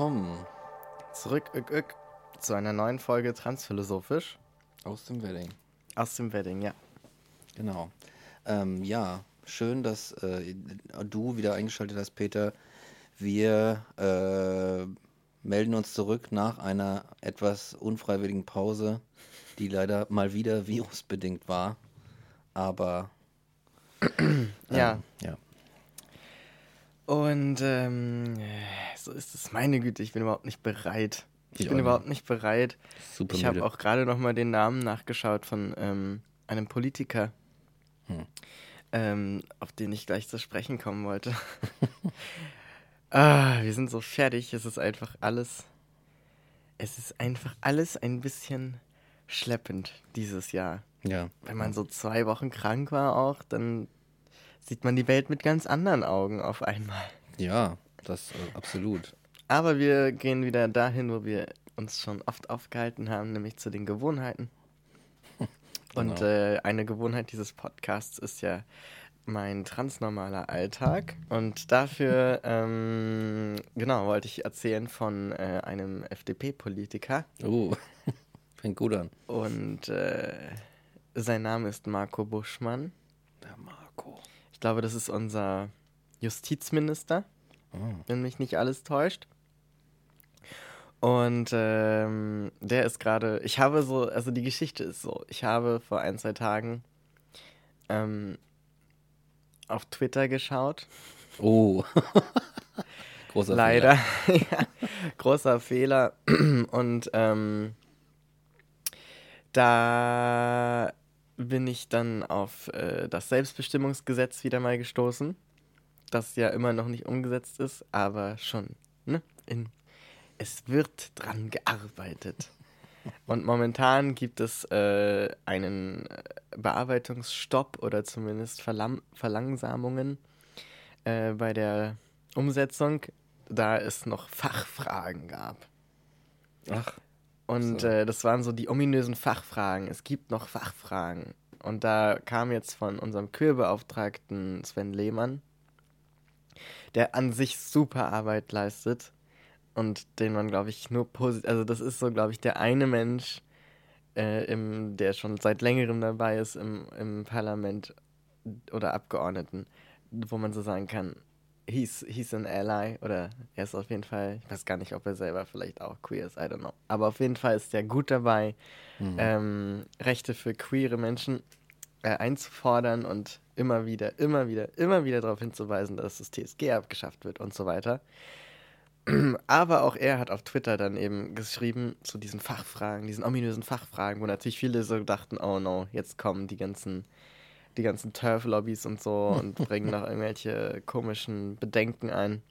Willkommen zurück ük, ük, zu einer neuen Folge Transphilosophisch. Aus dem Wedding. Aus dem Wedding, ja. Genau. Ähm, ja, schön, dass äh, du wieder eingeschaltet hast, Peter. Wir äh, melden uns zurück nach einer etwas unfreiwilligen Pause, die leider mal wieder virusbedingt war. Aber ähm, ja. ja. Und ähm, so ist es. Meine Güte, ich bin überhaupt nicht bereit. Ich, ich bin überhaupt nicht bereit. Super ich habe auch gerade noch mal den Namen nachgeschaut von ähm, einem Politiker, hm. ähm, auf den ich gleich zu sprechen kommen wollte. ah, wir sind so fertig. Es ist einfach alles. Es ist einfach alles ein bisschen schleppend dieses Jahr. Ja. Wenn man so zwei Wochen krank war auch, dann sieht man die Welt mit ganz anderen Augen auf einmal. Ja, das äh, absolut. Aber wir gehen wieder dahin, wo wir uns schon oft aufgehalten haben, nämlich zu den Gewohnheiten. genau. Und äh, eine Gewohnheit dieses Podcasts ist ja mein transnormaler Alltag. Und dafür, ähm, genau, wollte ich erzählen von äh, einem FDP-Politiker. Oh, fängt gut an. Und äh, sein Name ist Marco Buschmann. Der Marco. Ich glaube, das ist unser Justizminister, oh. wenn mich nicht alles täuscht. Und ähm, der ist gerade, ich habe so, also die Geschichte ist so, ich habe vor ein, zwei Tagen ähm, auf Twitter geschaut. Oh. großer Leider. Fehler. ja, großer Fehler. Und ähm, da bin ich dann auf äh, das Selbstbestimmungsgesetz wieder mal gestoßen, das ja immer noch nicht umgesetzt ist, aber schon, ne? In, es wird dran gearbeitet. Und momentan gibt es äh, einen äh, Bearbeitungsstopp oder zumindest Verlam Verlangsamungen äh, bei der Umsetzung, da es noch Fachfragen gab. Ach. Und so. äh, das waren so die ominösen Fachfragen. Es gibt noch Fachfragen. Und da kam jetzt von unserem Kürbeauftragten Sven Lehmann, der an sich super Arbeit leistet und den man, glaube ich, nur positiv. Also, das ist so, glaube ich, der eine Mensch, äh, im, der schon seit längerem dabei ist im, im Parlament oder Abgeordneten, wo man so sagen kann, he's, he's an ally oder er ist auf jeden Fall, ich weiß gar nicht, ob er selber vielleicht auch queer ist, I don't know. Aber auf jeden Fall ist er gut dabei, mhm. ähm, Rechte für queere Menschen äh, einzufordern und immer wieder, immer wieder, immer wieder darauf hinzuweisen, dass das TSG abgeschafft wird und so weiter. Aber auch er hat auf Twitter dann eben geschrieben zu diesen Fachfragen, diesen ominösen Fachfragen, wo natürlich viele so dachten, oh no, jetzt kommen die ganzen die ganzen Turf-Lobbys und so und bringen noch irgendwelche komischen Bedenken ein.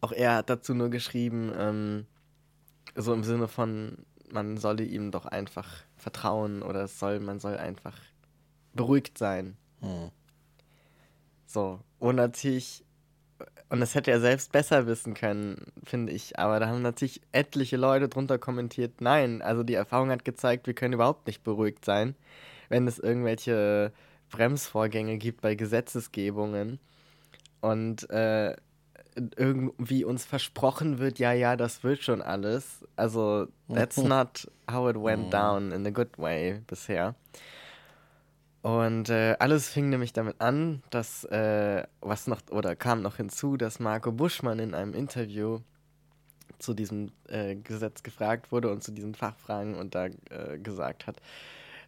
Auch er hat dazu nur geschrieben, ähm, so im Sinne von, man solle ihm doch einfach vertrauen oder es soll, man soll einfach beruhigt sein. Hm. So, und natürlich, und das hätte er selbst besser wissen können, finde ich, aber da haben natürlich etliche Leute drunter kommentiert, nein, also die Erfahrung hat gezeigt, wir können überhaupt nicht beruhigt sein wenn es irgendwelche Bremsvorgänge gibt bei Gesetzesgebungen und äh, irgendwie uns versprochen wird, ja, ja, das wird schon alles. Also, that's not how it went down in a good way bisher. Und äh, alles fing nämlich damit an, dass, äh, was noch, oder kam noch hinzu, dass Marco Buschmann in einem Interview zu diesem äh, Gesetz gefragt wurde und zu diesen Fachfragen und da äh, gesagt hat,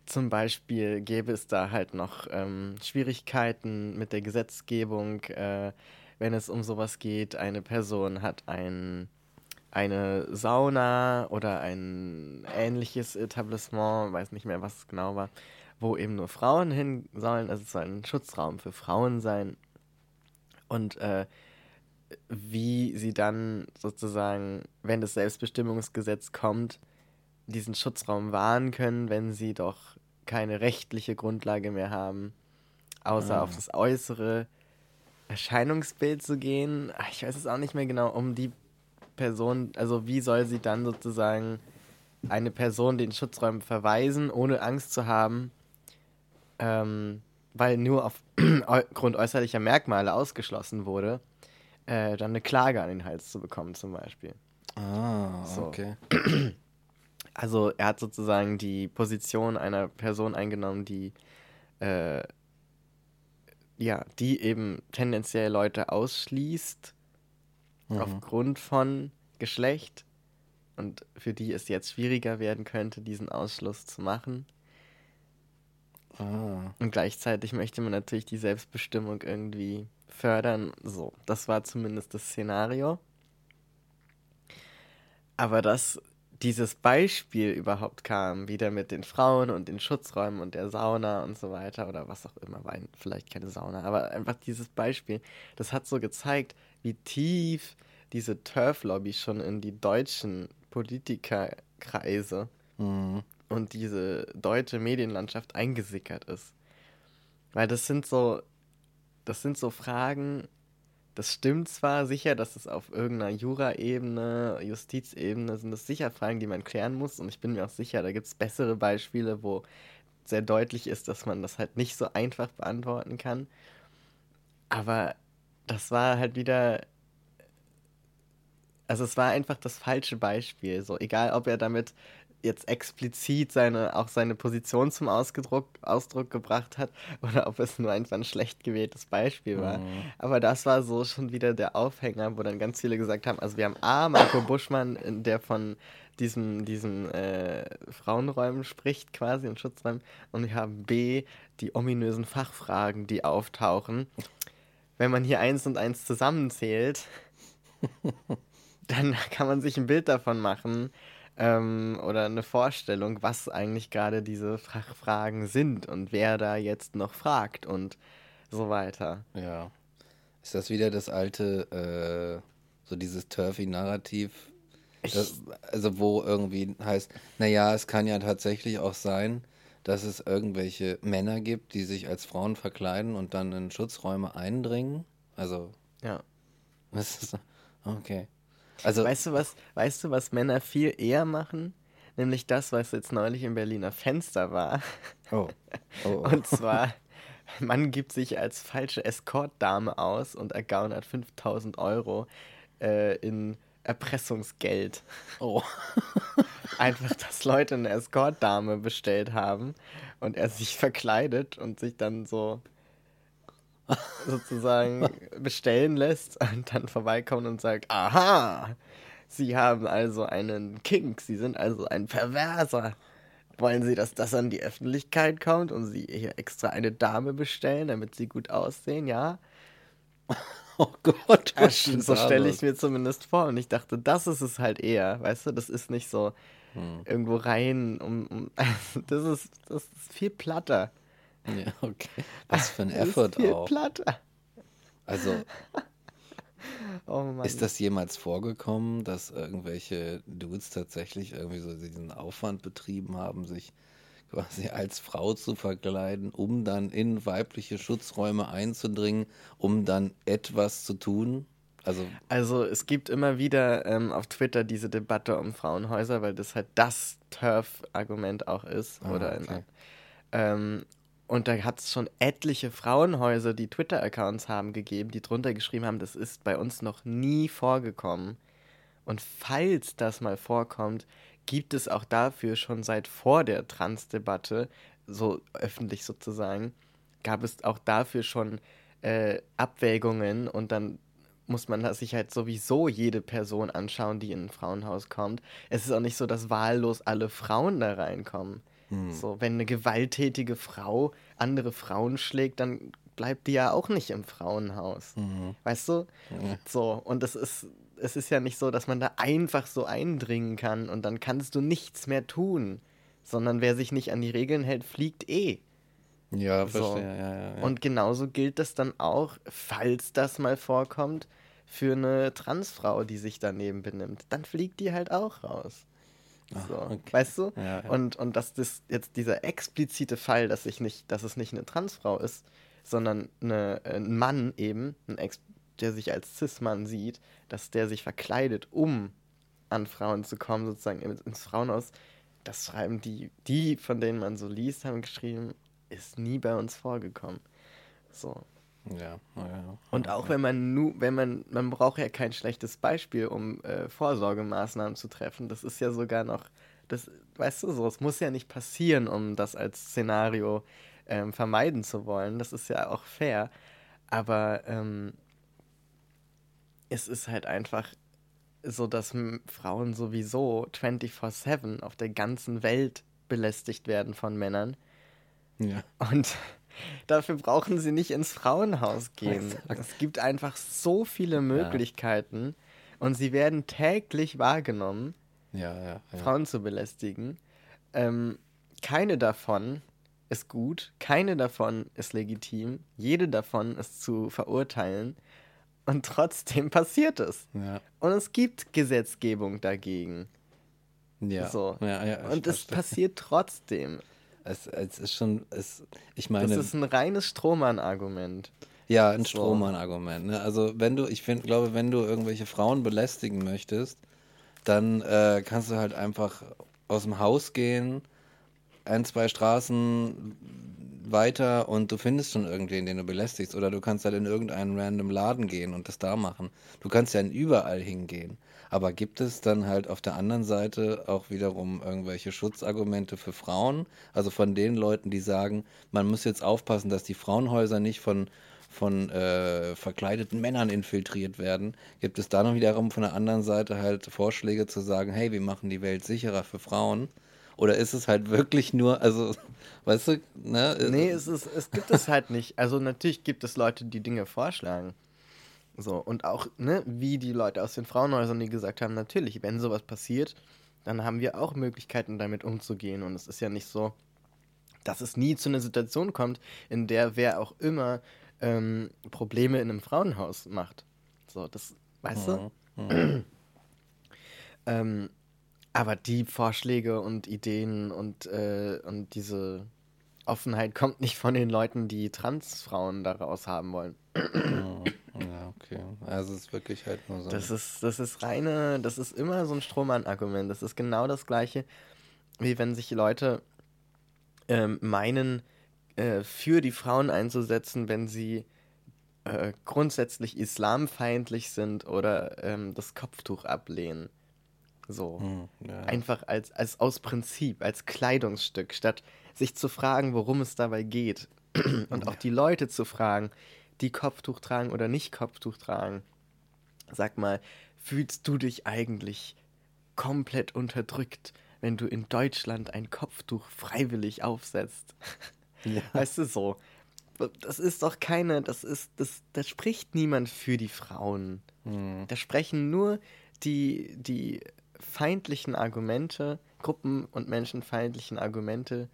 zum Beispiel gäbe es da halt noch ähm, Schwierigkeiten mit der Gesetzgebung, äh, wenn es um sowas geht. Eine Person hat ein, eine Sauna oder ein ähnliches Etablissement, weiß nicht mehr, was es genau war, wo eben nur Frauen hin sollen. Also es soll ein Schutzraum für Frauen sein. Und äh, wie sie dann sozusagen, wenn das Selbstbestimmungsgesetz kommt, diesen Schutzraum wahren können, wenn sie doch keine rechtliche Grundlage mehr haben, außer ah. auf das äußere Erscheinungsbild zu gehen. Ich weiß es auch nicht mehr genau, um die Person, also wie soll sie dann sozusagen eine Person den Schutzräumen verweisen, ohne Angst zu haben, ähm, weil nur aufgrund äußerlicher Merkmale ausgeschlossen wurde, äh, dann eine Klage an den Hals zu bekommen zum Beispiel. Ah, so. okay. Also er hat sozusagen die Position einer Person eingenommen, die äh, ja, die eben tendenziell Leute ausschließt mhm. aufgrund von Geschlecht und für die es jetzt schwieriger werden könnte, diesen Ausschluss zu machen. Ah. Und gleichzeitig möchte man natürlich die Selbstbestimmung irgendwie fördern. So, das war zumindest das Szenario. Aber dass dieses Beispiel überhaupt kam, wieder mit den Frauen und den Schutzräumen und der Sauna und so weiter oder was auch immer, war vielleicht keine Sauna, aber einfach dieses Beispiel, das hat so gezeigt, wie tief diese Turf-Lobby schon in die deutschen Politikerkreise mhm und diese deutsche Medienlandschaft eingesickert ist. Weil das sind so, das sind so Fragen, das stimmt zwar sicher, dass es auf irgendeiner Jura-Ebene, Justizebene sind das sicher Fragen, die man klären muss und ich bin mir auch sicher, da gibt es bessere Beispiele, wo sehr deutlich ist, dass man das halt nicht so einfach beantworten kann. Aber das war halt wieder also es war einfach das falsche Beispiel. So, egal ob er damit jetzt explizit seine, auch seine Position zum Ausgedruck, Ausdruck gebracht hat oder ob es nur einfach ein schlecht gewähltes Beispiel war. Mhm. Aber das war so schon wieder der Aufhänger, wo dann ganz viele gesagt haben, also wir haben A, Marco Buschmann, der von diesem, diesem äh, Frauenräumen spricht quasi und Schutzräumen und wir haben B, die ominösen Fachfragen, die auftauchen. Wenn man hier eins und eins zusammenzählt, dann kann man sich ein Bild davon machen, ähm, oder eine Vorstellung, was eigentlich gerade diese Fragen sind und wer da jetzt noch fragt und so weiter. Ja. Ist das wieder das alte, äh, so dieses Turfy-Narrativ? Also wo irgendwie heißt, naja, es kann ja tatsächlich auch sein, dass es irgendwelche Männer gibt, die sich als Frauen verkleiden und dann in Schutzräume eindringen. Also. Ja. Was ist das? Okay. Also, weißt du was, weißt du, was Männer viel eher machen? Nämlich das, was jetzt neulich im Berliner Fenster war. Oh. oh, oh. Und zwar, man gibt sich als falsche Escortdame aus und ergaunert 5000 Euro äh, in Erpressungsgeld. Oh. Einfach, dass Leute eine Escortdame bestellt haben und er sich verkleidet und sich dann so sozusagen bestellen lässt und dann vorbeikommt und sagt, aha, Sie haben also einen Kink, Sie sind also ein Perverser. Wollen Sie, dass das an die Öffentlichkeit kommt und Sie hier extra eine Dame bestellen, damit Sie gut aussehen, ja? Oh Gott, was so stelle ich mir zumindest vor. Und ich dachte, das ist es halt eher, weißt du, das ist nicht so hm. irgendwo rein, um, um das ist das ist viel platter. Ja, okay. Was für ein Effort viel auch. Platter. Also, oh ist das jemals vorgekommen, dass irgendwelche Dudes tatsächlich irgendwie so diesen Aufwand betrieben haben, sich quasi als Frau zu verkleiden, um dann in weibliche Schutzräume einzudringen, um dann etwas zu tun? Also, also es gibt immer wieder ähm, auf Twitter diese Debatte um Frauenhäuser, weil das halt das Turf-Argument auch ist. Ah, oder okay. ähm, und da hat es schon etliche Frauenhäuser, die Twitter-Accounts haben gegeben, die drunter geschrieben haben, das ist bei uns noch nie vorgekommen. Und falls das mal vorkommt, gibt es auch dafür schon seit vor der Trans-Debatte so öffentlich sozusagen, gab es auch dafür schon äh, Abwägungen und dann muss man sich halt sowieso jede Person anschauen, die in ein Frauenhaus kommt. Es ist auch nicht so, dass wahllos alle Frauen da reinkommen. Hm. So, wenn eine gewalttätige Frau andere Frauen schlägt, dann bleibt die ja auch nicht im Frauenhaus. Mhm. Weißt du? Mhm. So, und es ist, es ist ja nicht so, dass man da einfach so eindringen kann und dann kannst du nichts mehr tun. Sondern wer sich nicht an die Regeln hält, fliegt eh. Ja, so. verstehe. Ja, ja, ja. Und genauso gilt das dann auch, falls das mal vorkommt, für eine Transfrau, die sich daneben benimmt. Dann fliegt die halt auch raus. Ach, so, okay. Weißt du? Ja, ja. Und, und dass das jetzt dieser explizite Fall, dass ich nicht, dass es nicht eine Transfrau ist, sondern eine, ein Mann eben, ein Ex der sich als Cis-Mann sieht, dass der sich verkleidet, um an Frauen zu kommen, sozusagen ins Frauenhaus. Das schreiben die, die, von denen man so liest, haben geschrieben, ist nie bei uns vorgekommen. So. Ja, ja. Und auch wenn man nu, wenn man, man braucht ja kein schlechtes Beispiel, um äh, Vorsorgemaßnahmen zu treffen. Das ist ja sogar noch, das, weißt du so, es muss ja nicht passieren, um das als Szenario ähm, vermeiden zu wollen. Das ist ja auch fair. Aber ähm, es ist halt einfach so, dass Frauen sowieso 24-7 auf der ganzen Welt belästigt werden von Männern. Ja. Und dafür brauchen sie nicht ins Frauenhaus gehen. Es gibt einfach so viele Möglichkeiten ja. und sie werden täglich wahrgenommen, ja, ja, Frauen zu belästigen. Ähm, keine davon ist gut, keine davon ist legitim, jede davon ist zu verurteilen und trotzdem passiert es. Und es gibt Gesetzgebung dagegen. Ja. So. Und es passiert trotzdem. Es, es ist schon, es, ich meine. Das ist ein reines Strohmann-Argument. Ja, ein so. Strohmann-Argument. Ne? Also wenn du, ich find, glaube, wenn du irgendwelche Frauen belästigen möchtest, dann äh, kannst du halt einfach aus dem Haus gehen, ein, zwei Straßen weiter und du findest schon irgendwen, den du belästigst. Oder du kannst halt in irgendeinen random Laden gehen und das da machen. Du kannst ja überall hingehen. Aber gibt es dann halt auf der anderen Seite auch wiederum irgendwelche Schutzargumente für Frauen? Also von den Leuten, die sagen, man muss jetzt aufpassen, dass die Frauenhäuser nicht von, von äh, verkleideten Männern infiltriert werden. Gibt es da noch wiederum von der anderen Seite halt Vorschläge zu sagen, hey, wir machen die Welt sicherer für Frauen? Oder ist es halt wirklich nur, also, weißt du, ne? Nee, es, ist, es gibt es halt nicht. Also natürlich gibt es Leute, die Dinge vorschlagen. So, und auch, ne, wie die Leute aus den Frauenhäusern, die gesagt haben, natürlich, wenn sowas passiert, dann haben wir auch Möglichkeiten, damit umzugehen. Und es ist ja nicht so, dass es nie zu einer Situation kommt, in der wer auch immer ähm, Probleme in einem Frauenhaus macht. So, das, weißt mhm. du? ähm, aber die Vorschläge und Ideen und, äh, und diese Offenheit kommt nicht von den Leuten, die Transfrauen daraus haben wollen. Mhm. Ja, okay. Also es ist wirklich halt nur so. Das ist, das ist reine, das ist immer so ein Strohmann-Argument. Das ist genau das gleiche, wie wenn sich Leute ähm, meinen, äh, für die Frauen einzusetzen, wenn sie äh, grundsätzlich islamfeindlich sind oder ähm, das Kopftuch ablehnen. So. Hm, ja. Einfach als, als aus Prinzip, als Kleidungsstück, statt sich zu fragen, worum es dabei geht. Und auch die Leute zu fragen, die Kopftuch tragen oder nicht Kopftuch tragen. Sag mal, fühlst du dich eigentlich komplett unterdrückt, wenn du in Deutschland ein Kopftuch freiwillig aufsetzt? Ja. Weißt du so? Das ist doch keine, das ist, das, da spricht niemand für die Frauen. Mhm. Da sprechen nur die, die feindlichen Argumente, Gruppen- und menschenfeindlichen Argumente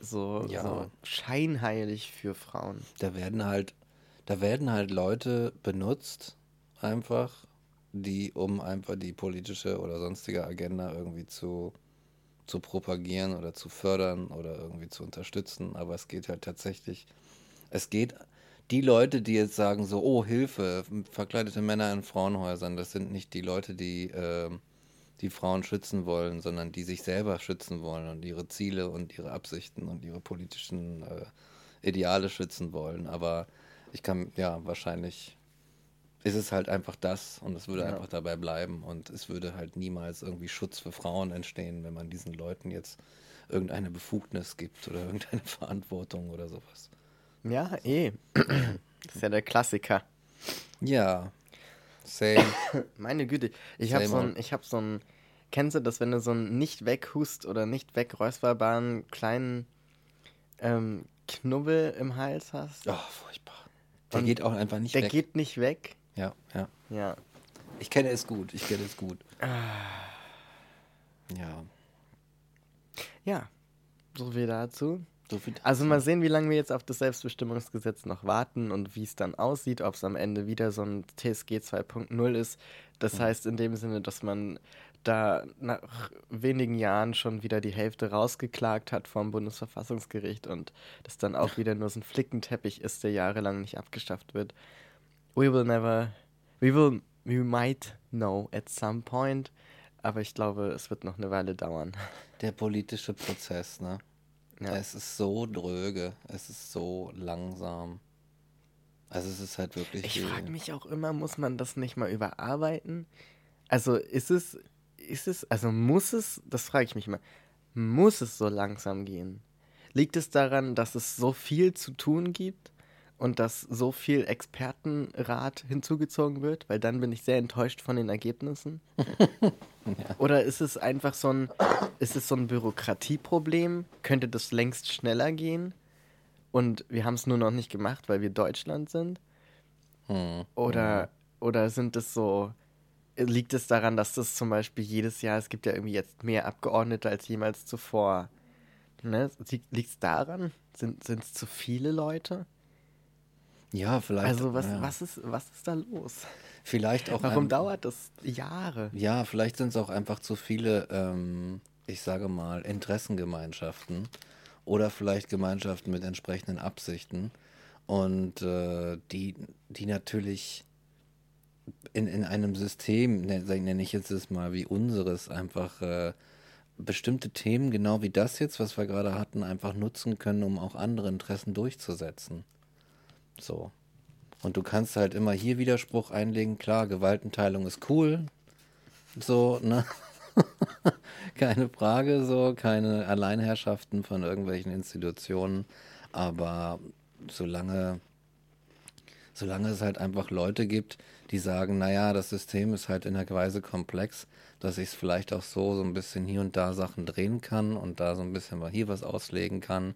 so, ja. so scheinheilig für Frauen. Da werden halt, da werden halt Leute benutzt, einfach, die, um einfach die politische oder sonstige Agenda irgendwie zu, zu propagieren oder zu fördern oder irgendwie zu unterstützen. Aber es geht halt tatsächlich, es geht, die Leute, die jetzt sagen so, oh Hilfe, verkleidete Männer in Frauenhäusern, das sind nicht die Leute, die äh, die Frauen schützen wollen, sondern die sich selber schützen wollen und ihre Ziele und ihre Absichten und ihre politischen äh, Ideale schützen wollen. Aber ich kann, ja, wahrscheinlich ist es halt einfach das und es würde ja. einfach dabei bleiben und es würde halt niemals irgendwie Schutz für Frauen entstehen, wenn man diesen Leuten jetzt irgendeine Befugnis gibt oder irgendeine Verantwortung oder sowas. Ja, eh. Das ist ja der Klassiker. Ja. Same. Meine Güte, ich habe so ein, ich habe so ein, kennst du das, wenn du so einen nicht weghust oder nicht wegräusperbaren kleinen ähm, Knubbel im Hals hast? Oh, furchtbar. Der Und geht auch einfach nicht Der weg. geht nicht weg. Ja, ja. Ja. Ich kenne es gut, ich kenne es gut. Ja. Ja. So viel dazu. Also mal sehen, wie lange wir jetzt auf das Selbstbestimmungsgesetz noch warten und wie es dann aussieht, ob es am Ende wieder so ein TSG 2.0 ist. Das heißt in dem Sinne, dass man da nach wenigen Jahren schon wieder die Hälfte rausgeklagt hat vom Bundesverfassungsgericht und das dann auch wieder nur so ein Flickenteppich ist, der jahrelang nicht abgeschafft wird. We will never, we will, we might know at some point, aber ich glaube, es wird noch eine Weile dauern. Der politische Prozess, ne? Ja. Es ist so dröge, es ist so langsam. Also es ist halt wirklich. Ich frage mich auch immer, muss man das nicht mal überarbeiten? Also ist es, ist es, also muss es, das frage ich mich immer, muss es so langsam gehen? Liegt es daran, dass es so viel zu tun gibt und dass so viel Expertenrat hinzugezogen wird? Weil dann bin ich sehr enttäuscht von den Ergebnissen. Oder ist es einfach so ein, ist es so ein Bürokratieproblem? Könnte das längst schneller gehen? Und wir haben es nur noch nicht gemacht, weil wir Deutschland sind? Hm. Oder, oder sind es so, liegt es daran, dass das zum Beispiel jedes Jahr, es gibt ja irgendwie jetzt mehr Abgeordnete als jemals zuvor. Ne? Liegt es daran? Sind es zu viele Leute? Ja, vielleicht. Also was, ja. was, ist, was ist da los? Vielleicht auch. Warum ein- dauert das Jahre? Ja, vielleicht sind es auch einfach zu viele, ähm, ich sage mal, Interessengemeinschaften oder vielleicht Gemeinschaften mit entsprechenden Absichten und äh, die, die natürlich in, in einem System, ne- nenne ich jetzt es mal wie unseres, einfach äh, bestimmte Themen, genau wie das jetzt, was wir gerade hatten, einfach nutzen können, um auch andere Interessen durchzusetzen. So. Und du kannst halt immer hier Widerspruch einlegen, klar, Gewaltenteilung ist cool, so, ne? keine Frage, so, keine Alleinherrschaften von irgendwelchen Institutionen, aber solange, solange es halt einfach Leute gibt, die sagen, naja, das System ist halt in der Weise komplex, dass ich es vielleicht auch so, so ein bisschen hier und da Sachen drehen kann und da so ein bisschen mal hier was auslegen kann,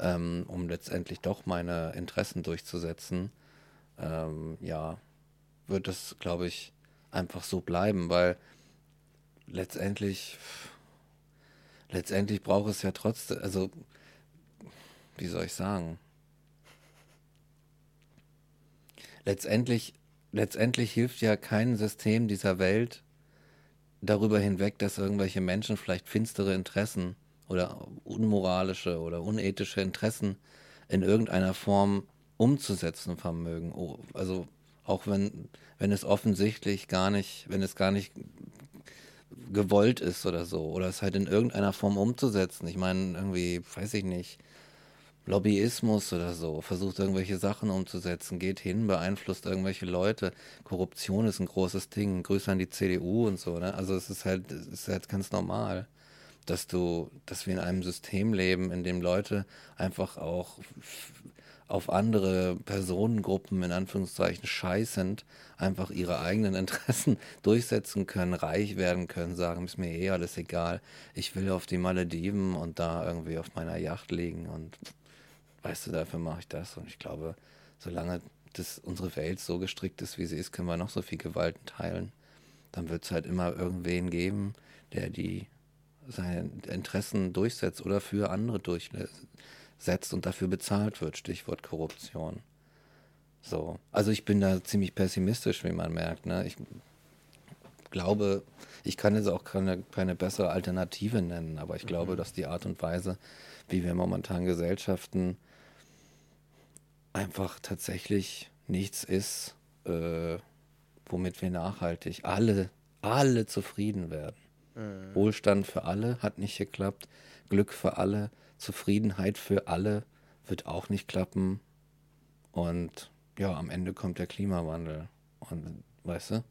ähm, um letztendlich doch meine Interessen durchzusetzen, ähm, ja, wird es, glaube ich, einfach so bleiben, weil letztendlich, letztendlich braucht es ja trotzdem, also, wie soll ich sagen? Letztendlich, letztendlich hilft ja kein System dieser Welt darüber hinweg, dass irgendwelche Menschen vielleicht finstere Interessen oder unmoralische oder unethische Interessen in irgendeiner Form umzusetzen vermögen. Oh, Also auch wenn, wenn es offensichtlich gar nicht, wenn es gar nicht gewollt ist oder so, oder es halt in irgendeiner Form umzusetzen. Ich meine, irgendwie, weiß ich nicht, Lobbyismus oder so, versucht irgendwelche Sachen umzusetzen, geht hin, beeinflusst irgendwelche Leute. Korruption ist ein großes Ding. Grüße an die CDU und so, ne? Also es ist halt, es ist halt ganz normal, dass du, dass wir in einem System leben, in dem Leute einfach auch auf andere Personengruppen in Anführungszeichen scheißend einfach ihre eigenen Interessen durchsetzen können, reich werden können, sagen, ist mir eh alles egal. Ich will auf die Malediven und da irgendwie auf meiner Yacht liegen und weißt du, dafür mache ich das. Und ich glaube, solange das, unsere Welt so gestrickt ist, wie sie ist, können wir noch so viel Gewalten teilen. Dann wird es halt immer irgendwen geben, der die seine Interessen durchsetzt oder für andere durchsetzt und dafür bezahlt wird. Stichwort Korruption. So. Also ich bin da ziemlich pessimistisch, wie man merkt. Ne? Ich glaube, ich kann jetzt auch keine, keine bessere Alternative nennen, aber ich glaube, dass die Art und Weise, wie wir momentan Gesellschaften einfach tatsächlich nichts ist, äh, womit wir nachhaltig alle, alle zufrieden werden. Wohlstand für alle hat nicht geklappt, Glück für alle, Zufriedenheit für alle wird auch nicht klappen. Und ja, am Ende kommt der Klimawandel und weißt du,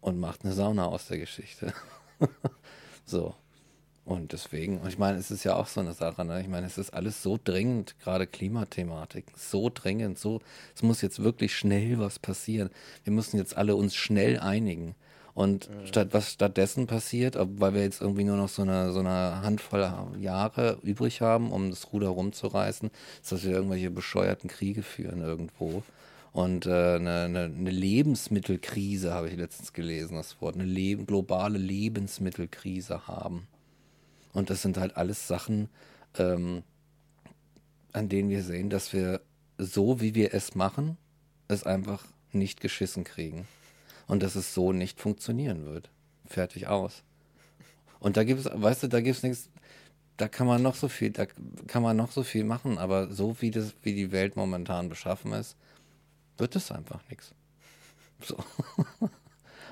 und macht eine Sauna aus der Geschichte. so. Und deswegen, und ich meine, es ist ja auch so eine Sache, ne? Ich meine, es ist alles so dringend, gerade Klimathematik, so dringend, so, es muss jetzt wirklich schnell was passieren. Wir müssen jetzt alle uns schnell einigen. Und mhm. statt was stattdessen passiert, weil wir jetzt irgendwie nur noch so eine, so eine Handvoll Jahre übrig haben, um das Ruder rumzureißen, ist, dass wir irgendwelche bescheuerten Kriege führen irgendwo. Und äh, eine, eine, eine, Lebensmittelkrise habe ich letztens gelesen, das Wort, eine Leb globale Lebensmittelkrise haben. Und das sind halt alles Sachen, ähm, an denen wir sehen, dass wir so, wie wir es machen, es einfach nicht geschissen kriegen. Und dass es so nicht funktionieren wird. Fertig aus. Und da gibt es, weißt du, da gibt es nichts, da kann man noch so viel, da kann man noch so viel machen, aber so wie das, wie die Welt momentan beschaffen ist, wird es einfach nichts. So.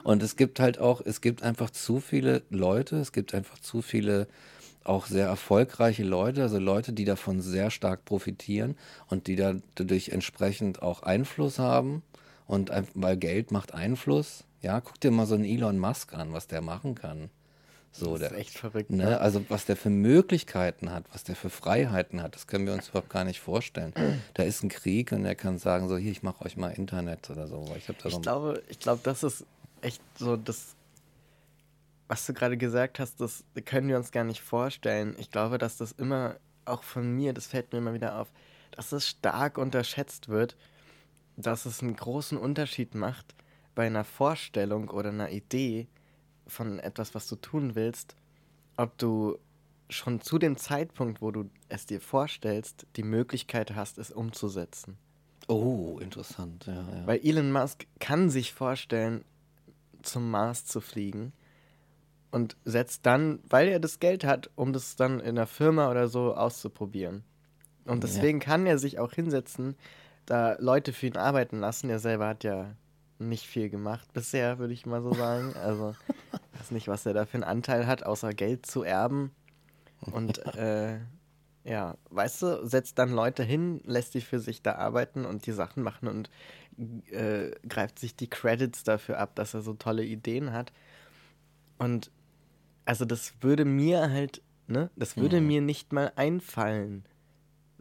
Und es gibt halt auch, es gibt einfach zu viele Leute, es gibt einfach zu viele auch sehr erfolgreiche Leute, also Leute, die davon sehr stark profitieren und die dadurch entsprechend auch Einfluss haben. Und weil Geld macht Einfluss. Ja, guck dir mal so einen Elon Musk an, was der machen kann. So, das ist der, echt verrückt. Ne? ne? Also was der für Möglichkeiten hat, was der für Freiheiten hat, das können wir uns überhaupt gar nicht vorstellen. da ist ein Krieg und er kann sagen, so hier, ich mache euch mal Internet oder so. Ich, ich so glaube, ich glaube, das ist echt so das, was du gerade gesagt hast, das können wir uns gar nicht vorstellen. Ich glaube, dass das immer, auch von mir, das fällt mir immer wieder auf, dass es stark unterschätzt wird, dass es einen großen Unterschied macht bei einer Vorstellung oder einer Idee von etwas, was du tun willst, ob du schon zu dem Zeitpunkt, wo du es dir vorstellst, die Möglichkeit hast, es umzusetzen. Oh, interessant, ja, ja. Weil Elon Musk kann sich vorstellen, zum Mars zu fliegen und setzt dann, weil er das Geld hat, um das dann in der Firma oder so auszuprobieren. Und deswegen ja. kann er sich auch hinsetzen, da Leute für ihn arbeiten lassen. Er selber hat ja nicht viel gemacht bisher, würde ich mal so sagen. Also, ich weiß nicht, was er da für einen Anteil hat, außer Geld zu erben. Und äh, ja, weißt du, setzt dann Leute hin, lässt die für sich da arbeiten und die Sachen machen und äh, greift sich die Credits dafür ab, dass er so tolle Ideen hat. Und also das würde mir halt, ne, das würde mhm. mir nicht mal einfallen.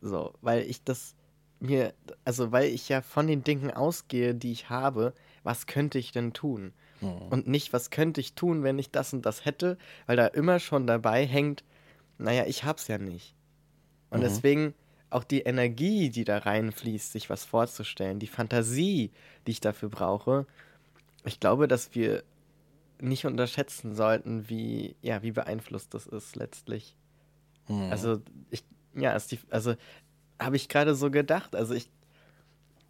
So, weil ich das mir, also weil ich ja von den Dingen ausgehe, die ich habe, was könnte ich denn tun? Mhm. Und nicht, was könnte ich tun, wenn ich das und das hätte, weil da immer schon dabei hängt, naja, ich hab's ja nicht. Und mhm. deswegen auch die Energie, die da reinfließt, sich was vorzustellen, die Fantasie, die ich dafür brauche, ich glaube, dass wir nicht unterschätzen sollten, wie, ja, wie beeinflusst das ist letztlich. Mhm. Also, ich, ja, die, also habe ich gerade so gedacht. Also ich,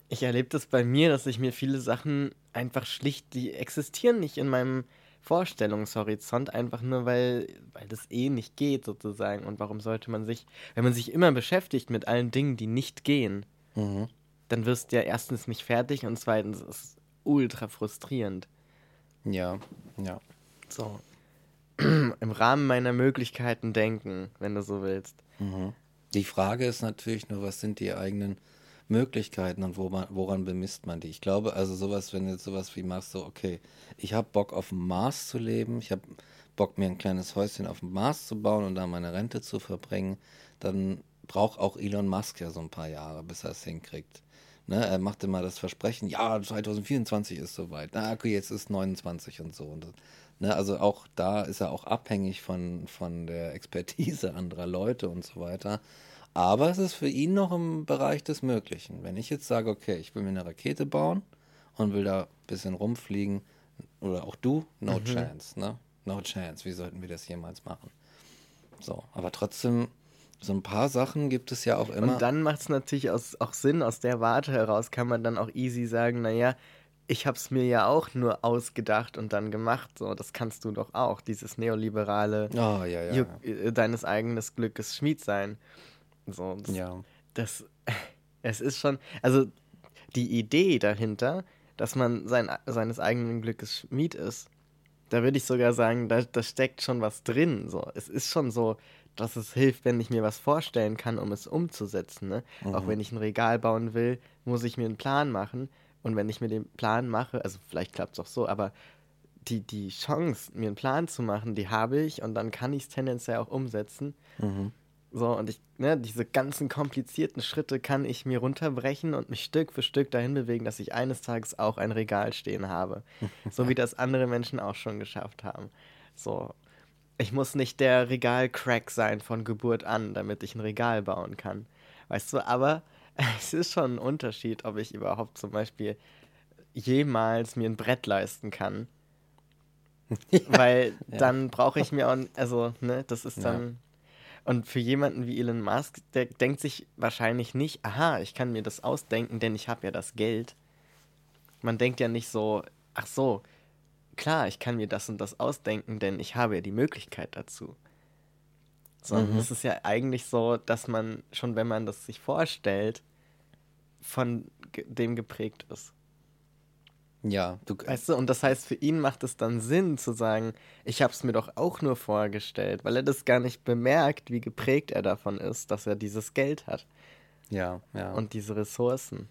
ich erlebe das bei mir, dass ich mir viele Sachen einfach schlicht, die existieren nicht in meinem Vorstellungshorizont, einfach nur weil, weil das eh nicht geht sozusagen. Und warum sollte man sich, wenn man sich immer beschäftigt mit allen Dingen, die nicht gehen, mhm. dann wirst du ja erstens nicht fertig und zweitens ist es ultra frustrierend. Ja, ja. So. Im Rahmen meiner Möglichkeiten denken, wenn du so willst. Mhm. Die Frage ist natürlich nur, was sind die eigenen Möglichkeiten und woran, woran bemisst man die? Ich glaube, also sowas, wenn du jetzt sowas wie machst, so, okay, ich habe Bock auf dem Mars zu leben, ich habe Bock, mir ein kleines Häuschen auf dem Mars zu bauen und da meine Rente zu verbringen, dann braucht auch Elon Musk ja so ein paar Jahre, bis er es hinkriegt. Ne, er macht immer das Versprechen, ja, 2024 ist soweit. Na, okay, jetzt ist 29 und so. Und das, ne, also auch da ist er auch abhängig von, von der Expertise anderer Leute und so weiter. Aber es ist für ihn noch im Bereich des Möglichen. Wenn ich jetzt sage, okay, ich will mir eine Rakete bauen und will da ein bisschen rumfliegen, oder auch du, no mhm. chance, ne? No chance. Wie sollten wir das jemals machen? So, aber trotzdem so ein paar Sachen gibt es ja auch immer. Und dann macht es natürlich aus, auch Sinn, aus der Warte heraus kann man dann auch easy sagen, naja, ich habe es mir ja auch nur ausgedacht und dann gemacht. So, das kannst du doch auch, dieses neoliberale oh, ja, ja, ja. Äh, deines eigenen Glückes Schmied sein. So, das, ja. Das, es ist schon, also die Idee dahinter, dass man sein, seines eigenen Glückes Schmied ist, da würde ich sogar sagen, da, da steckt schon was drin. So. Es ist schon so, dass es hilft, wenn ich mir was vorstellen kann, um es umzusetzen. Ne? Mhm. Auch wenn ich ein Regal bauen will, muss ich mir einen Plan machen. Und wenn ich mir den Plan mache, also vielleicht klappt es auch so, aber die, die Chance, mir einen Plan zu machen, die habe ich und dann kann ich es tendenziell auch umsetzen. Mhm. So, und ich, ne, diese ganzen komplizierten Schritte kann ich mir runterbrechen und mich Stück für Stück dahin bewegen, dass ich eines Tages auch ein Regal stehen habe. so wie das andere Menschen auch schon geschafft haben. So. Ich muss nicht der Regal-Crack sein von Geburt an, damit ich ein Regal bauen kann. Weißt du, aber es ist schon ein Unterschied, ob ich überhaupt zum Beispiel jemals mir ein Brett leisten kann. Weil Ja. dann brauche ich mir auch, also, ne, das ist Ja. dann. Und für jemanden wie Elon Musk, der denkt sich wahrscheinlich nicht, aha, ich kann mir das ausdenken, denn ich habe ja das Geld. Man denkt ja nicht so, ach so, klar, ich kann mir das und das ausdenken, denn ich habe ja die Möglichkeit dazu. Sondern Mhm. es ist ja eigentlich so, dass man schon, wenn man das sich vorstellt, von dem geprägt ist. Ja, du, Weißt du, und das heißt, für ihn macht es dann Sinn zu sagen, ich habe es mir doch auch nur vorgestellt, weil er das gar nicht bemerkt, wie geprägt er davon ist, dass er dieses Geld hat ja, ja. und diese Ressourcen.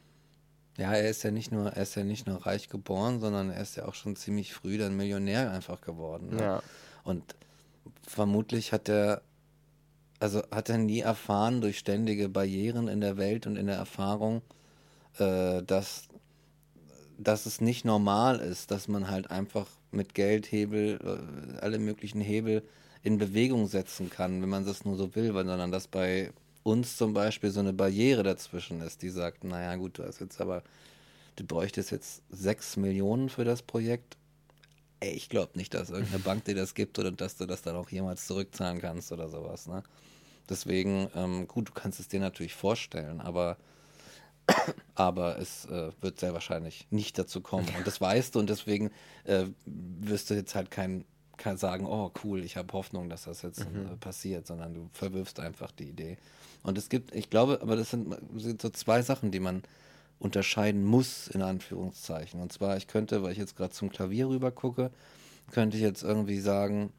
Ja, er ist ja nicht nur, er ist ja nicht nur reich geboren, sondern er ist ja auch schon ziemlich früh dann Millionär einfach geworden. Ne? Ja. Und vermutlich hat er, also hat er nie erfahren durch ständige Barrieren in der Welt und in der Erfahrung, äh, dass, dass es nicht normal ist, dass man halt einfach mit Geldhebel, äh, alle möglichen Hebel in Bewegung setzen kann, wenn man das nur so will, weil- sondern dass bei uns zum Beispiel so eine Barriere dazwischen ist, die sagt, naja gut, du hast jetzt aber, du bräuchtest jetzt sechs Millionen für das Projekt. Ey, ich glaube nicht, dass irgendeine Bank dir das gibt oder dass du das dann auch jemals zurückzahlen kannst oder sowas. Ne? Deswegen, ähm, gut, du kannst es dir natürlich vorstellen, aber, aber es äh, wird sehr wahrscheinlich nicht dazu kommen. Und das weißt du und deswegen äh, wirst du jetzt halt kein, kein sagen, oh cool, ich habe Hoffnung, dass das jetzt äh, passiert, sondern du verwirfst einfach die Idee. Und es gibt, ich glaube, aber das sind, sind so zwei Sachen, die man unterscheiden muss, in Anführungszeichen. Und zwar, ich könnte, weil ich jetzt gerade zum Klavier rüber gucke, könnte ich jetzt irgendwie sagen,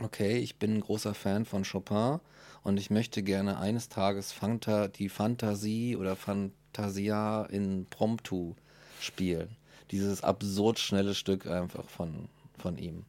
okay, ich bin ein großer Fan von Chopin und ich möchte gerne eines Tages Fanta, die Fantasie oder Fantasia in Promptu spielen. Dieses absurd schnelle Stück einfach von, von ihm.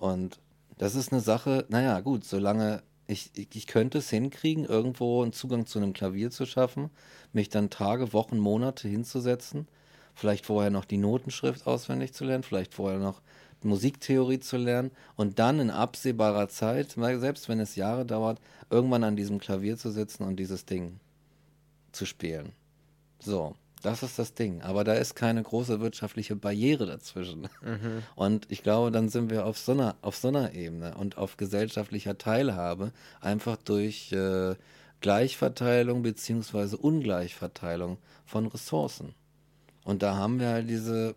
Und das ist eine Sache, naja, gut, solange ich, ich, könnte es hinkriegen, irgendwo einen Zugang zu einem Klavier zu schaffen, mich dann Tage, Wochen, Monate hinzusetzen, vielleicht vorher noch die Notenschrift auswendig zu lernen, vielleicht vorher noch Musiktheorie zu lernen und dann in absehbarer Zeit, selbst wenn es Jahre dauert, irgendwann an diesem Klavier zu sitzen und dieses Ding zu spielen. So, das ist das Ding. Aber da ist keine große wirtschaftliche Barriere dazwischen. Und ich glaube, dann sind wir auf so einer, auf so einer Ebene und auf gesellschaftlicher Teilhabe einfach durch äh, Gleichverteilung beziehungsweise Ungleichverteilung von Ressourcen. Und da haben wir halt diese,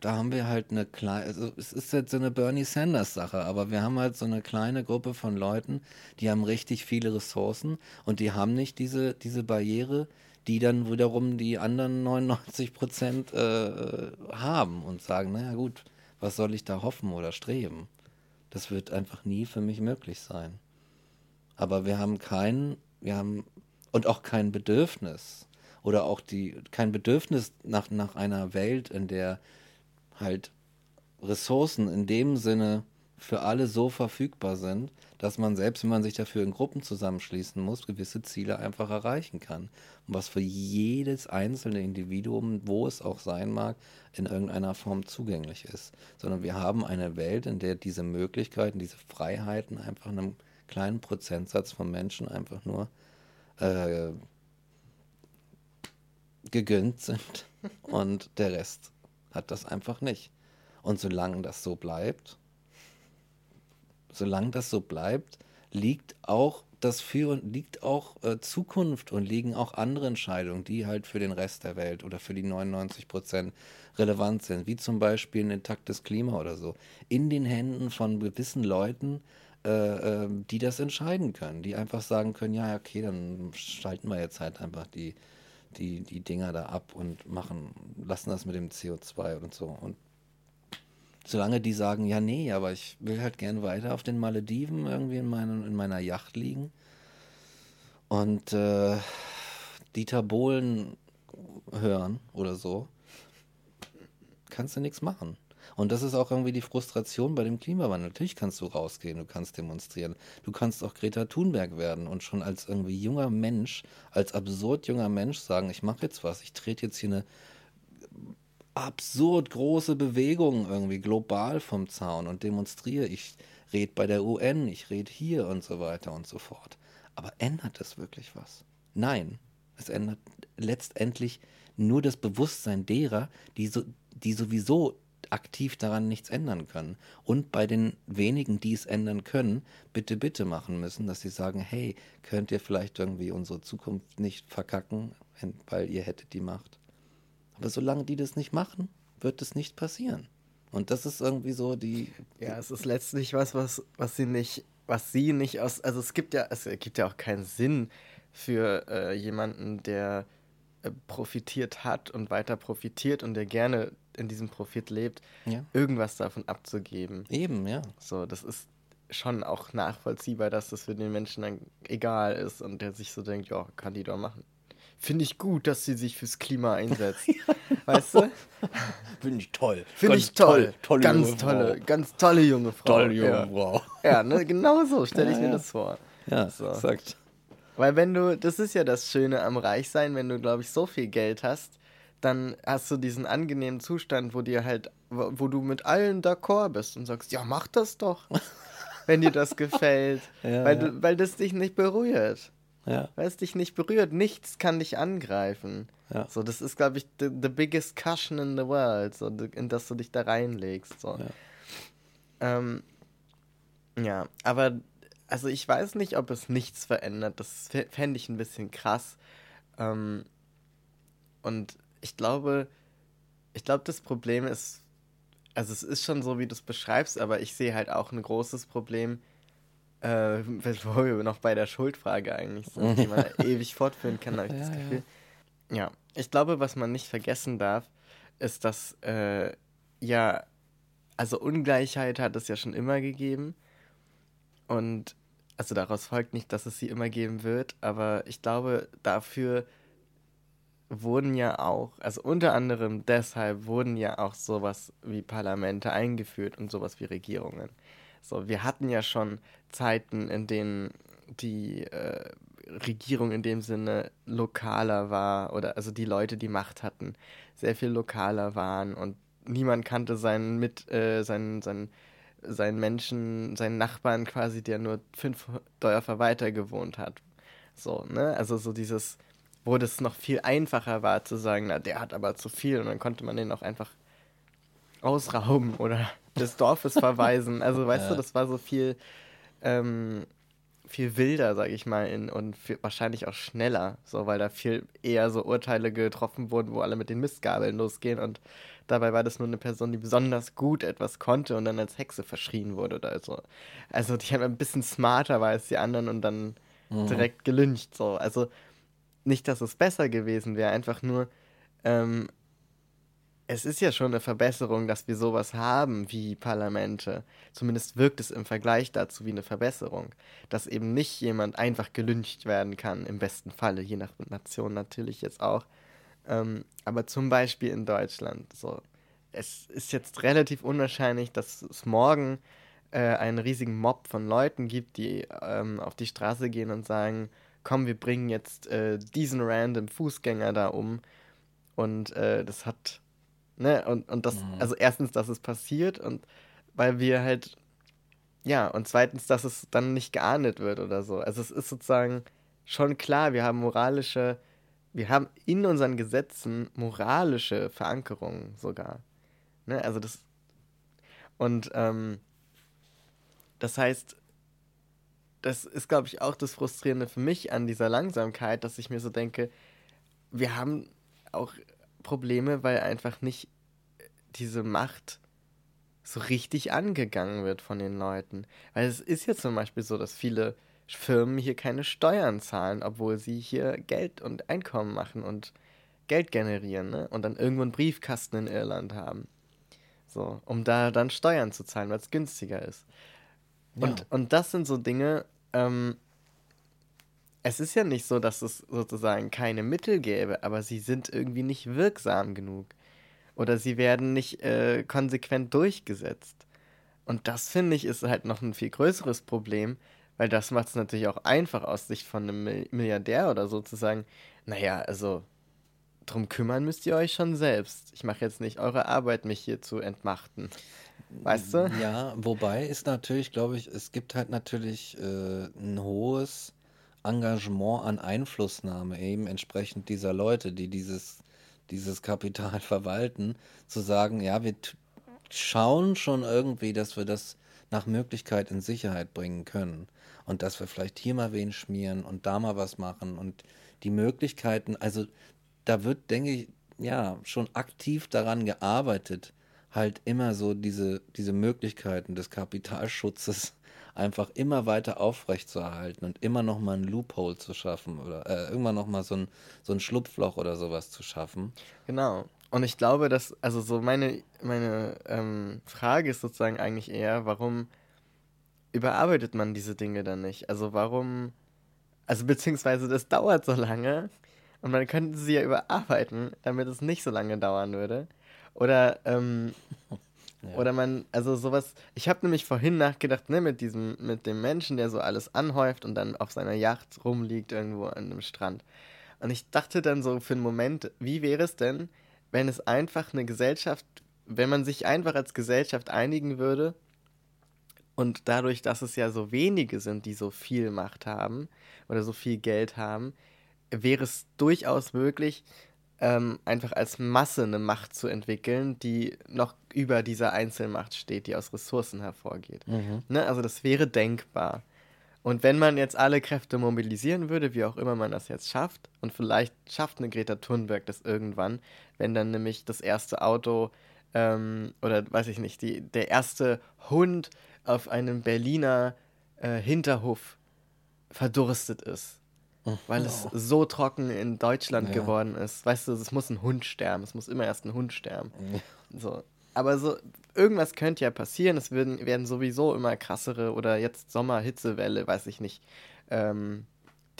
da haben wir halt eine kleine, also es ist jetzt so eine Bernie Sanders Sache, aber wir haben halt so eine kleine Gruppe von Leuten, die haben richtig viele Ressourcen und die haben nicht diese, diese Barriere, die dann wiederum die anderen 99 Prozent äh, haben und sagen, naja gut, was soll ich da hoffen oder streben? Das wird einfach nie für mich möglich sein. Aber wir haben kein, wir haben und auch kein Bedürfnis oder auch die kein Bedürfnis nach, nach einer Welt, in der halt Ressourcen in dem Sinne für alle so verfügbar sind, dass man selbst, wenn man sich dafür in Gruppen zusammenschließen muss, gewisse Ziele einfach erreichen kann. Und was für jedes einzelne Individuum, wo es auch sein mag, in irgendeiner Form zugänglich ist. Sondern wir haben eine Welt, in der diese Möglichkeiten, diese Freiheiten einfach einem kleinen Prozentsatz von Menschen einfach nur äh, gegönnt sind und der Rest hat das einfach nicht. Und solange das so bleibt, solange das so bleibt, liegt auch das für liegt auch äh, Zukunft und liegen auch andere Entscheidungen, die halt für den Rest der Welt oder für die 99 Prozent relevant sind, wie zum Beispiel ein intaktes Klima oder so, in den Händen von gewissen Leuten, äh, äh, die das entscheiden können, die einfach sagen können, ja, okay, dann schalten wir jetzt halt einfach die, die, die Dinger da ab und machen, lassen das mit dem CO2 und so. Und solange die sagen, ja, nee, aber ich will halt gern weiter auf den Malediven irgendwie in, meinen, in meiner Yacht liegen und äh, Dieter Bohlen hören oder so, kannst du nichts machen. Und das ist auch irgendwie die Frustration bei dem Klimawandel. Natürlich kannst du rausgehen, du kannst demonstrieren. Du kannst auch Greta Thunberg werden und schon als irgendwie junger Mensch, als absurd junger Mensch sagen, ich mache jetzt was, ich trete jetzt hier eine absurd große Bewegung irgendwie global vom Zaun und demonstriere. Ich rede bei der UN, ich rede hier und so weiter und so fort. Aber ändert es wirklich was? Nein, es ändert letztendlich nur das Bewusstsein derer, die, so, die sowieso aktiv daran nichts ändern können. Und bei den wenigen, die es ändern können, bitte, bitte machen müssen, dass sie sagen, hey, könnt ihr vielleicht irgendwie unsere Zukunft nicht verkacken, weil ihr hättet die Macht. Aber solange die das nicht machen, wird es nicht passieren. Und das ist irgendwie so die. Ja, es ist letztlich was, was, was sie nicht, was sie nicht aus. Also es gibt ja, es gibt ja auch keinen Sinn für äh, jemanden, der äh, profitiert hat und weiter profitiert und der gerne in diesem Profit lebt, ja. irgendwas davon abzugeben. Eben, ja. So, das ist schon auch nachvollziehbar, dass das für den Menschen dann egal ist und der sich so denkt, ja, kann die doch machen. Finde ich gut, dass sie sich fürs Klima einsetzt. ja. Weißt du? Finde ich toll. Finde ich toll. tolle ganz tolle, Frau. ganz tolle junge Frau. Tolle junge ja. Frau. Ja, ne, genau so stelle ich ja, mir das vor. Ja, so. exakt. Weil wenn du, das ist ja das Schöne am Reichsein, wenn du, glaube ich, so viel Geld hast, dann hast du diesen angenehmen Zustand, wo dir halt, wo, wo du mit allen d'accord bist und sagst, ja, mach das doch, wenn dir das gefällt, ja, weil, ja. Du, weil das dich nicht berührt. Ja. Weil es dich nicht berührt. Nichts kann dich angreifen. Ja. So, das ist, glaube ich, the, the, biggest cushion in the world, so, in das du dich da reinlegst. So. Ja. Ähm, ja, aber also ich weiß nicht, ob es nichts verändert. Das fände ich ein bisschen krass. Ähm, und ich glaube, ich glaube, das Problem ist, also es ist schon so, wie du es beschreibst, aber ich sehe halt auch ein großes Problem, äh, bevor wir noch bei der Schuldfrage eigentlich sind, die man ewig fortführen kann, habe ich ja, das Gefühl. Ja. ja. ich glaube, was man nicht vergessen darf, ist, dass, äh, ja, also Ungleichheit hat es ja schon immer gegeben. Und also daraus folgt nicht, dass es sie immer geben wird, aber ich glaube, dafür wurden ja auch, also unter anderem deshalb wurden ja auch sowas wie Parlamente eingeführt und sowas wie Regierungen. So, wir hatten ja schon Zeiten, in denen die äh, Regierung in dem Sinne lokaler war oder also die Leute, die Macht hatten, sehr viel lokaler waren und niemand kannte seinen mit äh, seinen, seinen, seinen Menschen, seinen Nachbarn quasi, der nur fünf Dörfer weiter gewohnt hat. So, ne? Also so dieses, wo das noch viel einfacher war zu sagen, na, der hat aber zu viel und dann konnte man den auch einfach ausrauben oder des Dorfes verweisen. Also weißt ja. du, das war so viel, ähm, viel wilder, sag ich mal, in, und viel, wahrscheinlich auch schneller, so weil da viel eher so Urteile getroffen wurden, wo alle mit den Mistgabeln losgehen und dabei war das nur eine Person, die besonders gut etwas konnte und dann als Hexe verschrien wurde oder so. Also die halt ein bisschen smarter war als die anderen und dann mhm. direkt gelyncht so. Also nicht, dass es besser gewesen wäre, einfach nur ähm, es ist ja schon eine Verbesserung, dass wir sowas haben wie Parlamente. Zumindest wirkt es im Vergleich dazu wie eine Verbesserung. Dass eben nicht jemand einfach gelyncht werden kann, im besten Falle, je nach Nation natürlich jetzt auch. Ähm, aber zum Beispiel in Deutschland. So. Es ist jetzt relativ unwahrscheinlich, dass es morgen äh, einen riesigen Mob von Leuten gibt, die ähm, auf die Straße gehen und sagen, komm, wir bringen jetzt äh, diesen random Fußgänger da um. Und äh, das hat Ne? Und, und das, mhm. also erstens, dass es passiert und weil wir halt, ja, und zweitens, dass es dann nicht geahndet wird oder so. Also es ist sozusagen schon klar, wir haben moralische, wir haben in unseren Gesetzen moralische Verankerungen sogar. Ne? Also das, und ähm, das heißt, das ist, glaube ich, auch das Frustrierende für mich an dieser Langsamkeit, dass ich mir so denke, wir haben auch Probleme, weil einfach nicht diese Macht so richtig angegangen wird von den Leuten. Weil es ist ja zum Beispiel so, dass viele Firmen hier keine Steuern zahlen, obwohl sie hier Geld und Einkommen machen und Geld generieren, ne? Und dann irgendwo einen Briefkasten in Irland haben. So, um da dann Steuern zu zahlen, weil es günstiger ist. Ja. Und, und das sind so Dinge, ähm, es ist ja nicht so, dass es sozusagen keine Mittel gäbe, aber sie sind irgendwie nicht wirksam genug. oder sie werden nicht äh, konsequent durchgesetzt. Und das finde ich ist halt noch ein viel größeres Problem, weil das macht es natürlich auch einfach aus Sicht von einem Milliardär oder so zu sagen, naja, also drum kümmern müsst ihr euch schon selbst. Ich mache jetzt nicht eure Arbeit, mich hier zu entmachten. Weißt du? Ja, wobei ist natürlich, glaube ich, es gibt halt natürlich äh, ein hohes Engagement an Einflussnahme eben entsprechend dieser Leute, die dieses, dieses Kapital verwalten, zu sagen, ja, wir schauen schon irgendwie, dass wir das nach Möglichkeit in Sicherheit bringen können. Und dass wir vielleicht hier mal wen schmieren und da mal was machen und die Möglichkeiten, also da wird, denke ich, ja, schon aktiv daran gearbeitet, halt immer so diese, diese Möglichkeiten des Kapitalschutzes einfach immer weiter aufrechtzuerhalten und immer noch mal ein Loophole zu schaffen oder äh, irgendwann noch mal so ein, so ein Schlupfloch oder sowas zu schaffen. Genau. Und ich glaube, dass, also so meine, meine ähm, Frage ist sozusagen eigentlich eher, warum überarbeitet man diese Dinge dann nicht? Also warum, also beziehungsweise das dauert so lange und man könnte sie ja überarbeiten, damit es nicht so lange dauern würde. Oder, ähm, oder man, also sowas, ich habe nämlich vorhin nachgedacht, ne, mit diesem, mit dem Menschen, der so alles anhäuft und dann auf seiner Yacht rumliegt irgendwo an einem Strand. Und ich dachte dann so für einen Moment, wie wäre es denn, wenn es einfach eine Gesellschaft, wenn man sich einfach als Gesellschaft einigen würde und dadurch, dass es ja so wenige sind, die so viel Macht haben oder so viel Geld haben, wäre es durchaus möglich, ähm, einfach als Masse eine Macht zu entwickeln, die noch über dieser Einzelmacht steht, die aus Ressourcen hervorgeht. Mhm. Ne? Also das wäre denkbar. Und wenn man jetzt alle Kräfte mobilisieren würde, wie auch immer man das jetzt schafft, und vielleicht schafft eine Greta Thunberg das irgendwann, wenn dann nämlich das erste Auto ähm, oder weiß ich nicht, die, der erste Hund auf einem Berliner äh, Hinterhof verdurstet ist. Weil es so trocken in Deutschland ja. geworden ist. Weißt du, es muss ein Hund sterben. Es muss immer erst ein Hund sterben. So. Aber so, irgendwas könnte ja passieren. Es werden, werden sowieso immer krassere oder jetzt Sommerhitzewelle, weiß ich nicht. Ähm,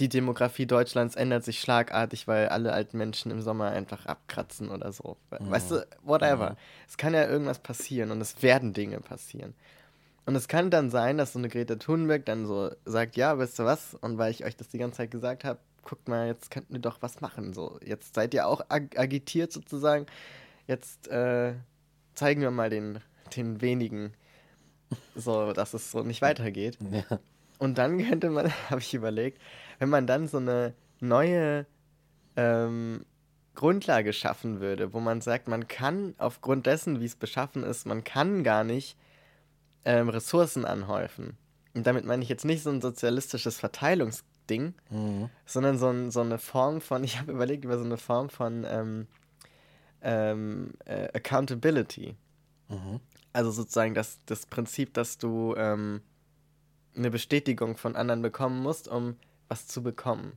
die Demografie Deutschlands ändert sich schlagartig, weil alle alten Menschen im Sommer einfach abkratzen oder so. Weißt du, whatever. Es kann ja irgendwas passieren und es werden Dinge passieren. Und es kann dann sein, dass so eine Greta Thunberg dann so sagt, ja, weißt du was? Und weil ich euch das die ganze Zeit gesagt habe, guckt mal, jetzt könnten wir doch was machen. So, jetzt seid ihr auch ag agitiert sozusagen. Jetzt äh, zeigen wir mal den, den wenigen, so, dass es so nicht weitergeht. Ja. Und dann könnte man, habe ich überlegt, wenn man dann so eine neue ähm, Grundlage schaffen würde, wo man sagt, man kann aufgrund dessen, wie es beschaffen ist, man kann gar nicht ähm, Ressourcen anhäufen. Und damit meine ich jetzt nicht so ein sozialistisches Verteilungsding, mhm. sondern so, ein, so, eine Form von, ich habe überlegt über so eine Form von ähm, ähm, äh, Accountability. Mhm. Also sozusagen das, das Prinzip, dass du ähm, eine Bestätigung von anderen bekommen musst, um was zu bekommen.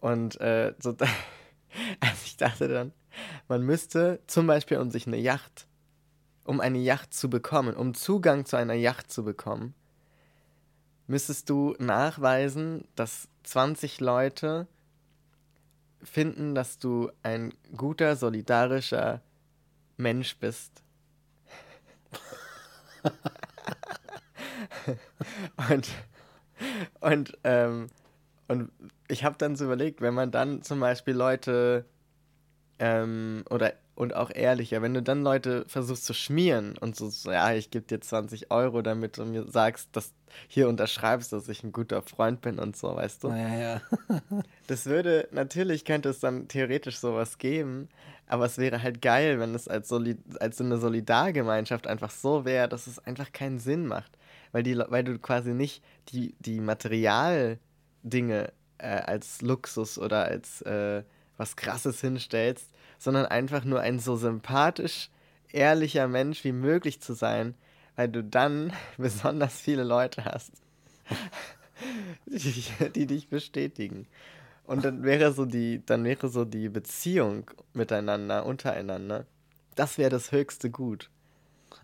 Und äh, so, also ich dachte dann, man müsste zum Beispiel, um sich eine Yacht um eine Yacht zu bekommen, um Zugang zu einer Yacht zu bekommen, müsstest du nachweisen, dass 20 Leute finden, dass du ein guter, solidarischer Mensch bist. und und, ähm, und ich habe dann so überlegt, wenn man dann zum Beispiel Leute ähm, oder und auch ehrlicher. Wenn du dann Leute versuchst zu schmieren und so, so ja, ich gebe dir 20 Euro, damit du mir sagst, dass hier unterschreibst, dass ich ein guter Freund bin und so, weißt du? Ja, ja. das würde, natürlich könnte es dann theoretisch sowas geben, aber es wäre halt geil, wenn es als, Solid, als so eine Solidargemeinschaft einfach so wäre, dass es einfach keinen Sinn macht. Weil, die, weil du quasi nicht die, die Materialdinge äh, als Luxus oder als äh, was Krasses hinstellst, sondern einfach nur ein so sympathisch, ehrlicher Mensch wie möglich zu sein, weil du dann besonders viele Leute hast, die, die dich bestätigen. Und dann wäre so die, dann wäre so die Beziehung miteinander, untereinander, das wäre das höchste Gut.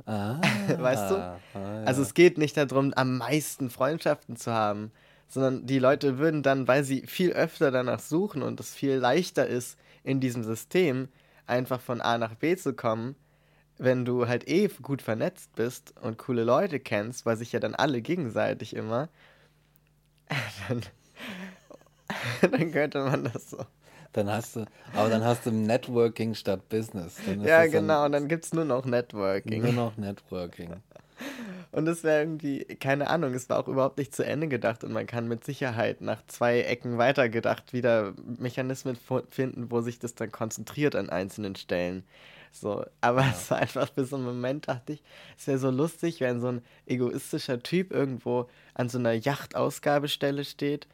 Ah, weißt du? Ah, ja. Also es geht nicht darum, am meisten Freundschaften zu haben, sondern die Leute würden dann, weil sie viel öfter danach suchen und es viel leichter ist, in diesem System einfach von A nach B zu kommen, wenn du halt eh gut vernetzt bist und coole Leute kennst, weil sich ja dann alle gegenseitig immer, dann, dann könnte man das so. Dann hast du, aber dann hast du Networking statt Business. ja, genau, und dann gibt es nur noch Networking. Nur noch Networking. Und es wäre irgendwie, keine Ahnung, es war auch überhaupt nicht zu Ende gedacht und man kann mit Sicherheit nach zwei Ecken weitergedacht wieder Mechanismen finden, wo sich das dann konzentriert an einzelnen Stellen. So, aber ja. es war einfach bis so Moment, dachte ich, es wäre so lustig, wenn so ein egoistischer Typ irgendwo an so einer Yachtausgabestelle steht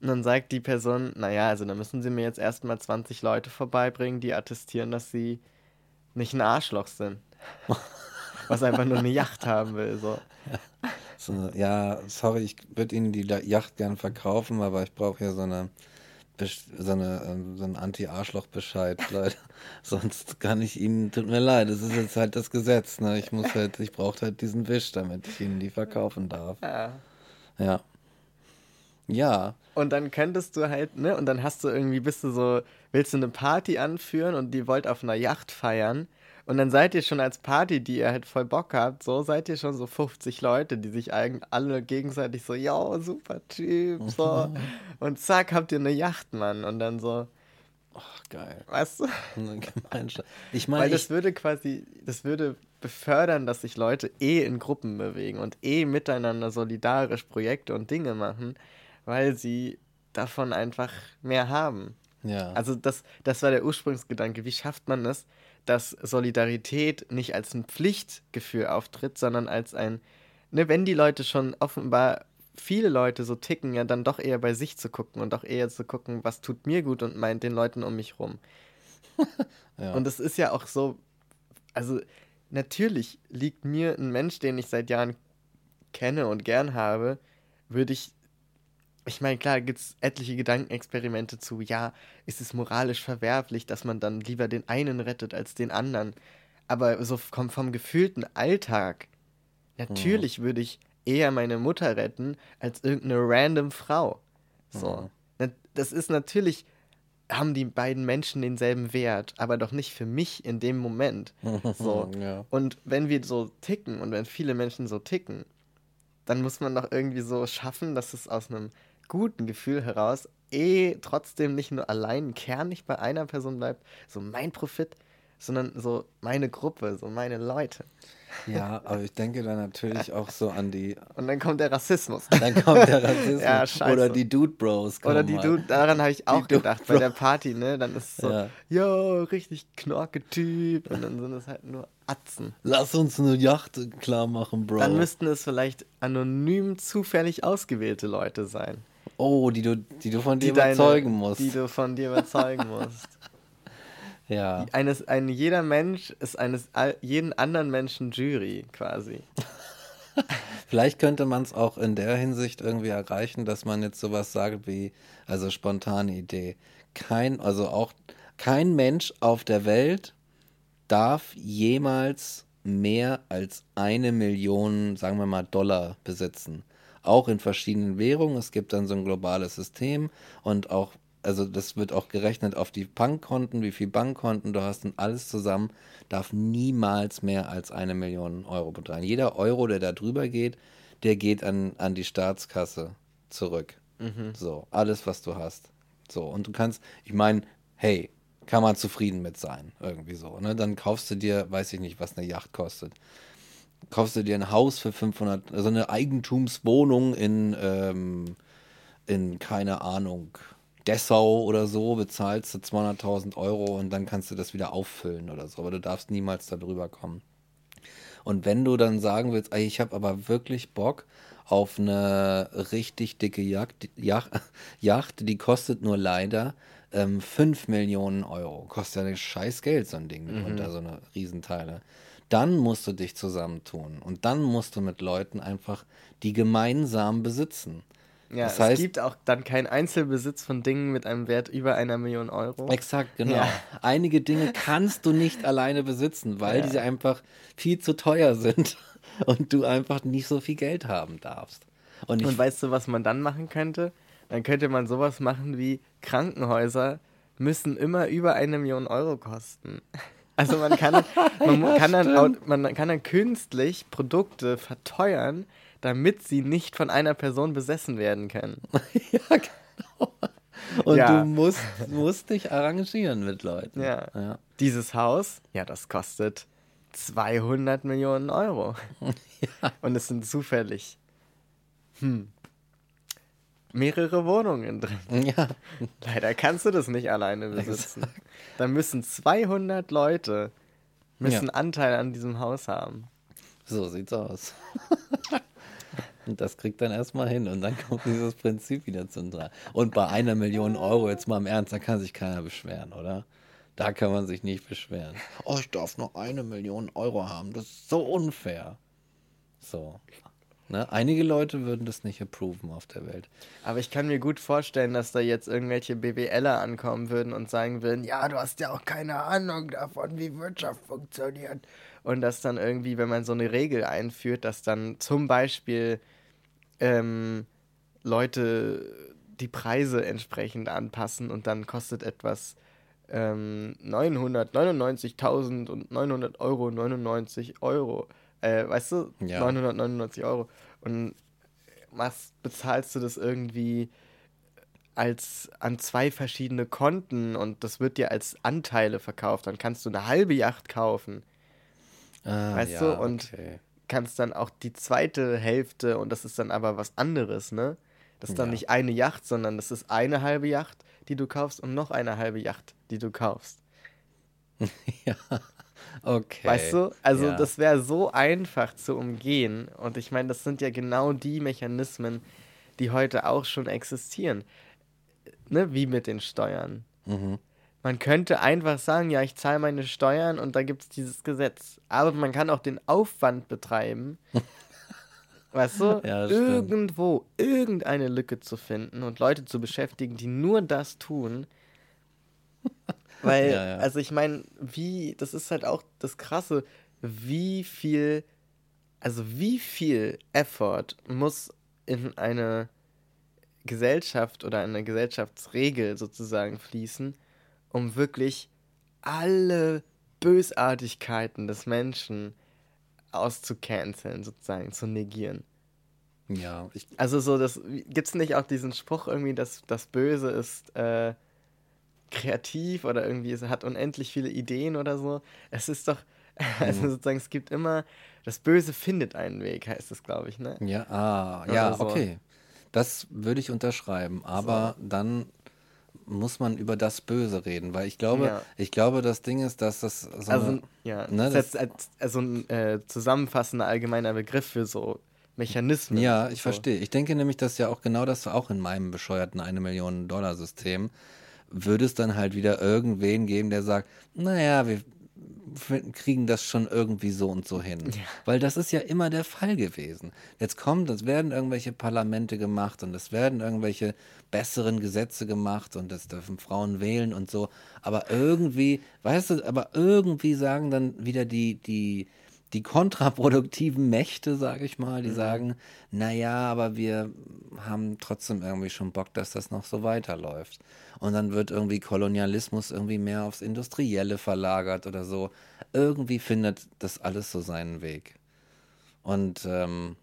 und dann sagt die Person, naja, also dann müssen sie mir jetzt erstmal 20 Leute vorbeibringen, die attestieren, dass sie nicht ein Arschloch sind. Was einfach nur eine Yacht haben will. So. so ja, sorry, ich würde Ihnen die Yacht gern verkaufen, aber ich brauche ja so eine so, eine, ähm, so ein Anti-Arschloch-Bescheid, Leute. Sonst kann ich Ihnen, tut mir leid, das ist jetzt halt das Gesetz, ne? Ich muss halt, ich brauche halt diesen Wisch, damit ich Ihnen die verkaufen darf. Ja. Ja. Ja. Und dann könntest du halt, ne, und dann hast du irgendwie, bist du so, willst du eine Party anführen und die wollt auf einer Yacht feiern und dann seid ihr schon als Party, die ihr halt voll Bock habt, so seid ihr schon so 50 Leute, die sich eigentlich alle gegenseitig so, ja, super Typ, so. und zack, habt ihr eine Yacht, Mann. Und dann so, Ach, geil. Weißt du? Ich meine, Weil das würde quasi, das würde befördern, dass sich Leute eh in Gruppen bewegen und eh miteinander solidarisch Projekte und Dinge machen, weil sie davon einfach mehr haben. Ja. Also das, das war der Ursprungsgedanke. Wie schafft man es, dass Solidarität nicht als ein Pflichtgefühl auftritt, sondern als ein, ne, wenn die Leute schon offenbar viele Leute so ticken, ja dann doch eher bei sich zu gucken und auch eher zu gucken, was tut mir gut und meint den Leuten um mich rum. ja. Und es ist ja auch so, also natürlich liegt mir ein Mensch, den ich seit Jahren kenne und gern habe, würde ich ich meine, klar gibt es etliche Gedankenexperimente zu, ja, ist es moralisch verwerflich, dass man dann lieber den einen rettet als den anderen. Aber so vom, vom gefühlten Alltag, natürlich mhm. würde ich eher meine Mutter retten als irgendeine random Frau. So. Mhm. Das ist natürlich, haben die beiden Menschen denselben Wert, aber doch nicht für mich in dem Moment. So. ja. Und wenn wir so ticken und wenn viele Menschen so ticken, dann muss man doch irgendwie so schaffen, dass es aus einem guten Gefühl heraus eh trotzdem nicht nur allein kernig bei einer Person bleibt, so mein Profit, sondern so meine Gruppe, so meine Leute. Ja, aber ich denke dann natürlich auch so an die. Und dann kommt der Rassismus. Dann kommt der Rassismus. ja, scheiße. Oder die Dude Bros. Oder die Dude, daran habe ich auch die gedacht, bei der Party, ne? Dann ist es so, ja, yo, richtig knorke Typ. Und dann sind es halt nur Atzen. Lass uns eine Yacht klar machen, Bro. Dann müssten es vielleicht anonym zufällig ausgewählte Leute sein. Oh, die du, die du von dir die überzeugen deine, musst. Die du von dir überzeugen musst. ja. Eines, ein, jeder Mensch ist eines jeden anderen Menschen Jury quasi. Vielleicht könnte man es auch in der Hinsicht irgendwie erreichen, dass man jetzt sowas sagt wie, also spontane Idee. Kein, also auch kein Mensch auf der Welt darf jemals mehr als eine Million, sagen wir mal, Dollar besitzen auch in verschiedenen Währungen. Es gibt dann so ein globales System und auch, also das wird auch gerechnet auf die Bankkonten, wie viel Bankkonten du hast und alles zusammen darf niemals mehr als eine Million Euro betragen. Jeder Euro, der da drüber geht, der geht an, an die Staatskasse zurück. Mhm. So, alles, was du hast. So, und du kannst, ich meine, hey, kann man zufrieden mit sein, irgendwie so. Ne? Dann kaufst du dir, weiß ich nicht, was eine Yacht kostet kaufst du dir ein Haus für 500, also eine Eigentumswohnung in, ähm, in keine Ahnung, Dessau oder so, bezahlst du 200.000 Euro und dann kannst du das wieder auffüllen oder so, aber du darfst niemals darüber kommen. Und wenn du dann sagen willst, ey, ich habe aber wirklich Bock auf eine richtig dicke Yacht, Yacht, Yacht die kostet nur leider ähm, 5 Millionen Euro. Kostet ja scheiß Geld, so ein Ding, mhm. unter so eine Riesenteile dann musst du dich zusammentun und dann musst du mit Leuten einfach die gemeinsam besitzen. Ja, das heißt, es gibt auch dann keinen Einzelbesitz von Dingen mit einem Wert über einer Million Euro. Exakt, genau. Ja. Einige Dinge kannst du nicht alleine besitzen, weil ja. diese einfach viel zu teuer sind und du einfach nicht so viel Geld haben darfst. Und, und weißt du, was man dann machen könnte? Dann könnte man sowas machen wie Krankenhäuser müssen immer über eine Million Euro kosten. Also man kann, man ja, kann, dann, man kann dann künstlich Produkte verteuern, damit sie nicht von einer Person besessen werden können. ja, genau. Und ja. du musst, musst dich arrangieren mit Leuten. Ja. ja. Dieses Haus, ja, das kostet 200 Millionen Euro. ja. Und es sind zufällig hm, mehrere Wohnungen drin. Ja. Leider kannst du das nicht alleine besitzen. Exakt. Da müssen 200 Leute müssen ja. Anteil an diesem Haus haben. So sieht's aus. und das kriegt dann erstmal hin und dann kommt dieses Prinzip wieder zum Tragen. Und bei einer Million Euro, jetzt mal im Ernst, da kann sich keiner beschweren, oder? Da kann man sich nicht beschweren. Oh, ich darf noch eine Million Euro haben. Das ist so unfair. So. Ne? Einige Leute würden das nicht approven auf der Welt. Aber ich kann mir gut vorstellen, dass da jetzt irgendwelche BWLer ankommen würden und sagen würden, ja, du hast ja auch keine Ahnung davon, wie Wirtschaft funktioniert. Und dass dann irgendwie, wenn man so eine Regel einführt, dass dann zum Beispiel ähm, Leute die Preise entsprechend anpassen und dann kostet etwas ähm, 999.900 Euro 99 Euro äh, weißt du, ja. 999 Euro. Und was bezahlst du das irgendwie als an zwei verschiedene Konten und das wird dir als Anteile verkauft. Dann kannst du eine halbe Yacht kaufen. Ah, weißt ja, du? Und okay. kannst dann auch die zweite Hälfte, und das ist dann aber was anderes, ne? Das ist dann ja. nicht eine Yacht, sondern das ist eine halbe Yacht, die du kaufst und noch eine halbe Yacht, die du kaufst. ja. Okay. Weißt du? Also ja. das wäre so einfach zu umgehen. Und ich meine, das sind ja genau die Mechanismen, die heute auch schon existieren. Ne? Wie mit den Steuern. Mhm. Man könnte einfach sagen, ja, ich zahle meine Steuern und da gibt es dieses Gesetz. Aber man kann auch den Aufwand betreiben, weißt du, ja, irgendwo irgendeine Lücke zu finden und Leute zu beschäftigen, die nur das tun. Weil, ja, ja. also ich meine, wie, das ist halt auch das Krasse, wie viel, also wie viel Effort muss in eine Gesellschaft oder eine Gesellschaftsregel sozusagen fließen, um wirklich alle Bösartigkeiten des Menschen auszucanceln, sozusagen, zu negieren. Ja. Also so, das gibt's nicht auch diesen Spruch irgendwie, dass das Böse ist äh, kreativ oder irgendwie es hat unendlich viele Ideen oder so. Es ist doch, also mhm. sozusagen, es gibt immer, das Böse findet einen Weg, heißt es, glaube ich, ne? Ja, ah, ja, so. okay. Das würde ich unterschreiben, aber so. dann muss man über das Böse reden, weil ich glaube, ja. ich glaube, das Ding ist, dass das so also, eine, ja, ne, das ist als, also ein äh, zusammenfassender allgemeiner Begriff für so Mechanismen. Ja, ich so. verstehe. Ich denke nämlich, dass ja auch genau das auch in meinem bescheuerten eine Million Dollar System würde es dann halt wieder irgendwen geben, der sagt, naja, wir kriegen das schon irgendwie so und so hin. Ja. Weil das ist ja immer der Fall gewesen. Jetzt kommt, es werden irgendwelche Parlamente gemacht und es werden irgendwelche besseren Gesetze gemacht und es dürfen Frauen wählen und so. Aber irgendwie, weißt du, aber irgendwie sagen dann wieder die, die, die kontraproduktiven Mächte, sage ich mal, die mhm. sagen, naja, aber wir haben trotzdem irgendwie schon Bock, dass das noch so weiterläuft. Und dann wird irgendwie Kolonialismus irgendwie mehr aufs Industrielle verlagert oder so. Irgendwie findet das alles so seinen Weg. Und ähm,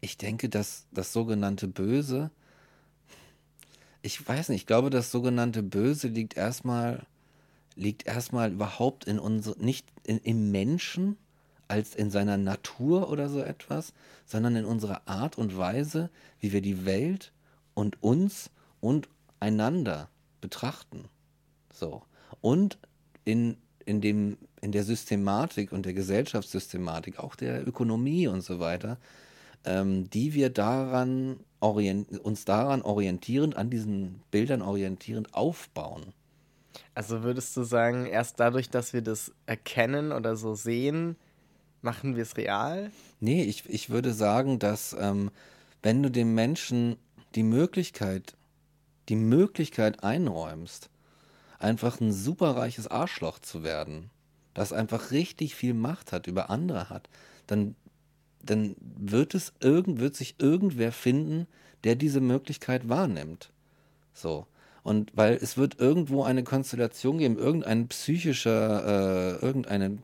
ich denke, dass das sogenannte Böse, ich weiß nicht, ich glaube, das sogenannte Böse liegt erstmal, liegt erstmal überhaupt in unsere, nicht in, im Menschen, als in seiner Natur oder so etwas, sondern in unserer Art und Weise, wie wir die Welt und uns und einander betrachten. So. Und in, in, dem, in der Systematik und der Gesellschaftssystematik, auch der Ökonomie und so weiter, ähm, die wir daran uns daran orientierend, an diesen Bildern orientierend aufbauen. Also würdest du sagen, erst dadurch, dass wir das erkennen oder so sehen, Machen wir es real? Nee, ich, ich würde sagen, dass ähm, wenn du dem Menschen die Möglichkeit, die Möglichkeit einräumst, einfach ein superreiches Arschloch zu werden, das einfach richtig viel Macht hat, über andere hat, dann, dann wird es irgend, wird sich irgendwer finden, der diese Möglichkeit wahrnimmt. So. Und weil es wird irgendwo eine Konstellation geben, irgendein psychischer, äh, irgendeine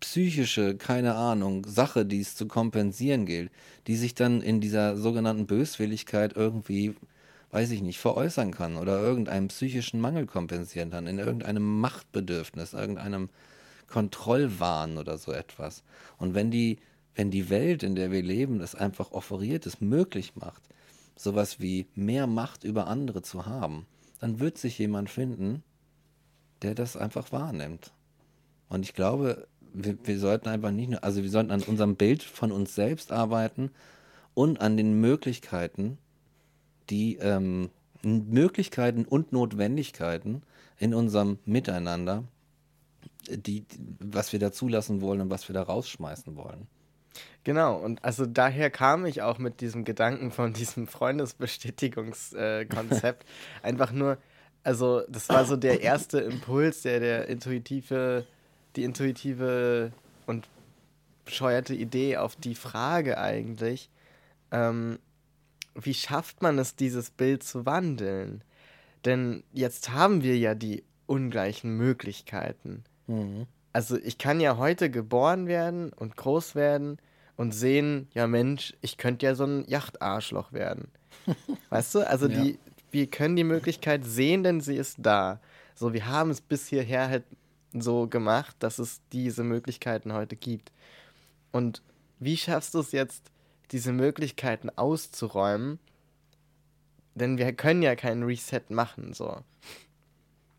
psychische, keine Ahnung, Sache, die es zu kompensieren gilt, die sich dann in dieser sogenannten Böswilligkeit irgendwie, weiß ich nicht, veräußern kann oder irgendeinen psychischen Mangel kompensieren kann, in irgendeinem Machtbedürfnis, irgendeinem Kontrollwahn oder so etwas. Und wenn die, wenn die Welt, in der wir leben, es einfach offeriert, es möglich macht, sowas wie mehr Macht über andere zu haben, dann wird sich jemand finden, der das einfach wahrnimmt. Und ich glaube, wir, wir sollten einfach nicht nur, also wir sollten an unserem Bild von uns selbst arbeiten und an den Möglichkeiten, die ähm, Möglichkeiten und Notwendigkeiten in unserem Miteinander, die, was wir da zulassen wollen und was wir da rausschmeißen wollen. Genau, und also daher kam ich auch mit diesem Gedanken von diesem Freundesbestätigungskonzept. Äh, Einfach nur, also das war so der erste Impuls, der der intuitive die intuitive und bescheuerte Idee auf die Frage eigentlich, ähm, wie schafft man es, dieses Bild zu wandeln? Denn jetzt haben wir ja die ungleichen Möglichkeiten. Mhm. Also ich kann ja heute geboren werden und groß werden und sehen, ja Mensch, ich könnte ja so ein Yachtarschloch werden. weißt du? Also ja. die, wir können die Möglichkeit sehen, denn sie ist da. So, wir haben es bis hierher halt so gemacht, dass es diese Möglichkeiten heute gibt. Und wie schaffst du es jetzt, diese Möglichkeiten auszuräumen? Denn wir können ja keinen Reset machen, so.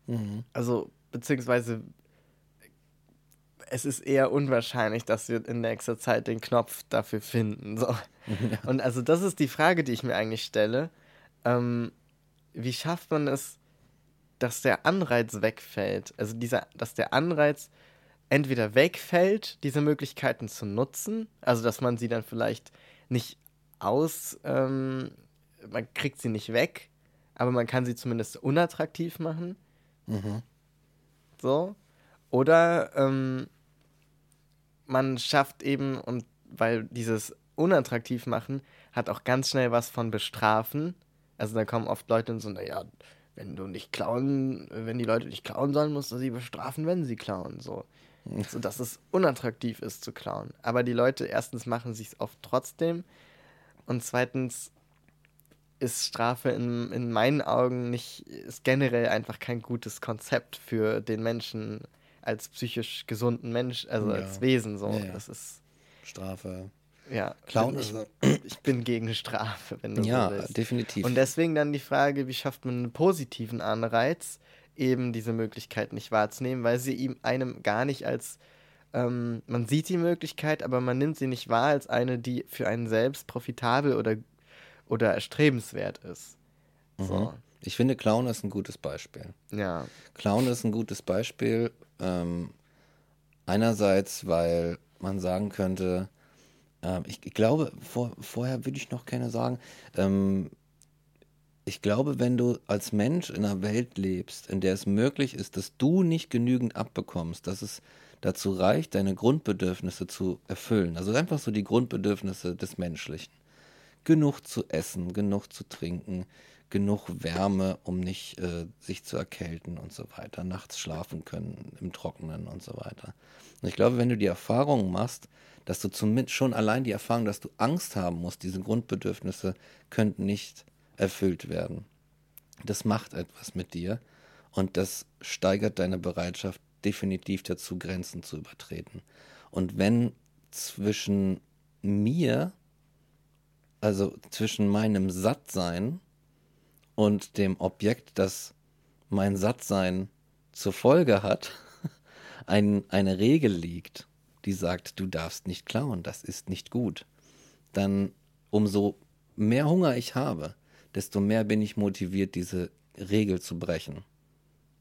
Mhm. Also, beziehungsweise es ist eher unwahrscheinlich, dass wir in nächster Zeit den Knopf dafür finden. So. Ja. Und also das ist die Frage, die ich mir eigentlich stelle. Ähm, wie schafft man es, dass der Anreiz wegfällt. Also dieser, dass der Anreiz entweder wegfällt, diese Möglichkeiten zu nutzen, also dass man sie dann vielleicht nicht aus, ähm, man kriegt sie nicht weg, aber man kann sie zumindest unattraktiv machen. Mhm. So. Oder ähm, man schafft eben, und weil dieses unattraktiv machen hat auch ganz schnell was von bestrafen. Also da kommen oft Leute und so, naja, wenn du nicht klauen, wenn die Leute nicht klauen sollen, musst du sie bestrafen, wenn sie klauen. So. so dass es unattraktiv ist zu klauen. Aber die Leute erstens machen sich oft trotzdem und zweitens ist Strafe in, in meinen Augen nicht, ist generell einfach kein gutes Konzept für den Menschen als psychisch gesunden Mensch, also ja. als Wesen so. Ja, ja. Das ist Strafe ja, Clown ich, also. ich bin gegen Strafe, wenn du ja, so willst. definitiv. Und deswegen dann die Frage, wie schafft man einen positiven Anreiz, eben diese Möglichkeit nicht wahrzunehmen, weil sie ihm einem gar nicht als ähm, man sieht die Möglichkeit, aber man nimmt sie nicht wahr als eine, die für einen selbst profitabel oder, oder erstrebenswert ist. Mhm. So. Ich finde, Clown ist ein gutes Beispiel. Ja. Clown ist ein gutes Beispiel. Ähm, einerseits, weil man sagen könnte, ähm, ich, ich, glaube, vor, vorher würde ich noch gerne sagen, ähm, ich glaube, wenn du als Mensch in einer Welt lebst, in der es möglich ist, dass du nicht genügend abbekommst, dass es dazu reicht, deine Grundbedürfnisse zu erfüllen. Also einfach so die Grundbedürfnisse des Menschlichen. Genug zu essen, genug zu trinken, genug Wärme, um nicht äh, sich zu erkälten und so weiter, nachts schlafen können im Trockenen und so weiter. Und ich glaube, wenn du die Erfahrung machst, dass du zumindest schon allein die Erfahrung, dass du Angst haben musst, diese Grundbedürfnisse könnten nicht erfüllt werden. Das macht etwas mit dir und das steigert deine Bereitschaft definitiv dazu, Grenzen zu übertreten. Und wenn zwischen mir, also zwischen meinem Sattsein und dem Objekt, das mein Sattsein zur Folge hat, ein, eine Regel liegt, die sagt, du darfst nicht klauen, das ist nicht gut, dann umso mehr Hunger ich habe, desto mehr bin ich motiviert, diese Regel zu brechen.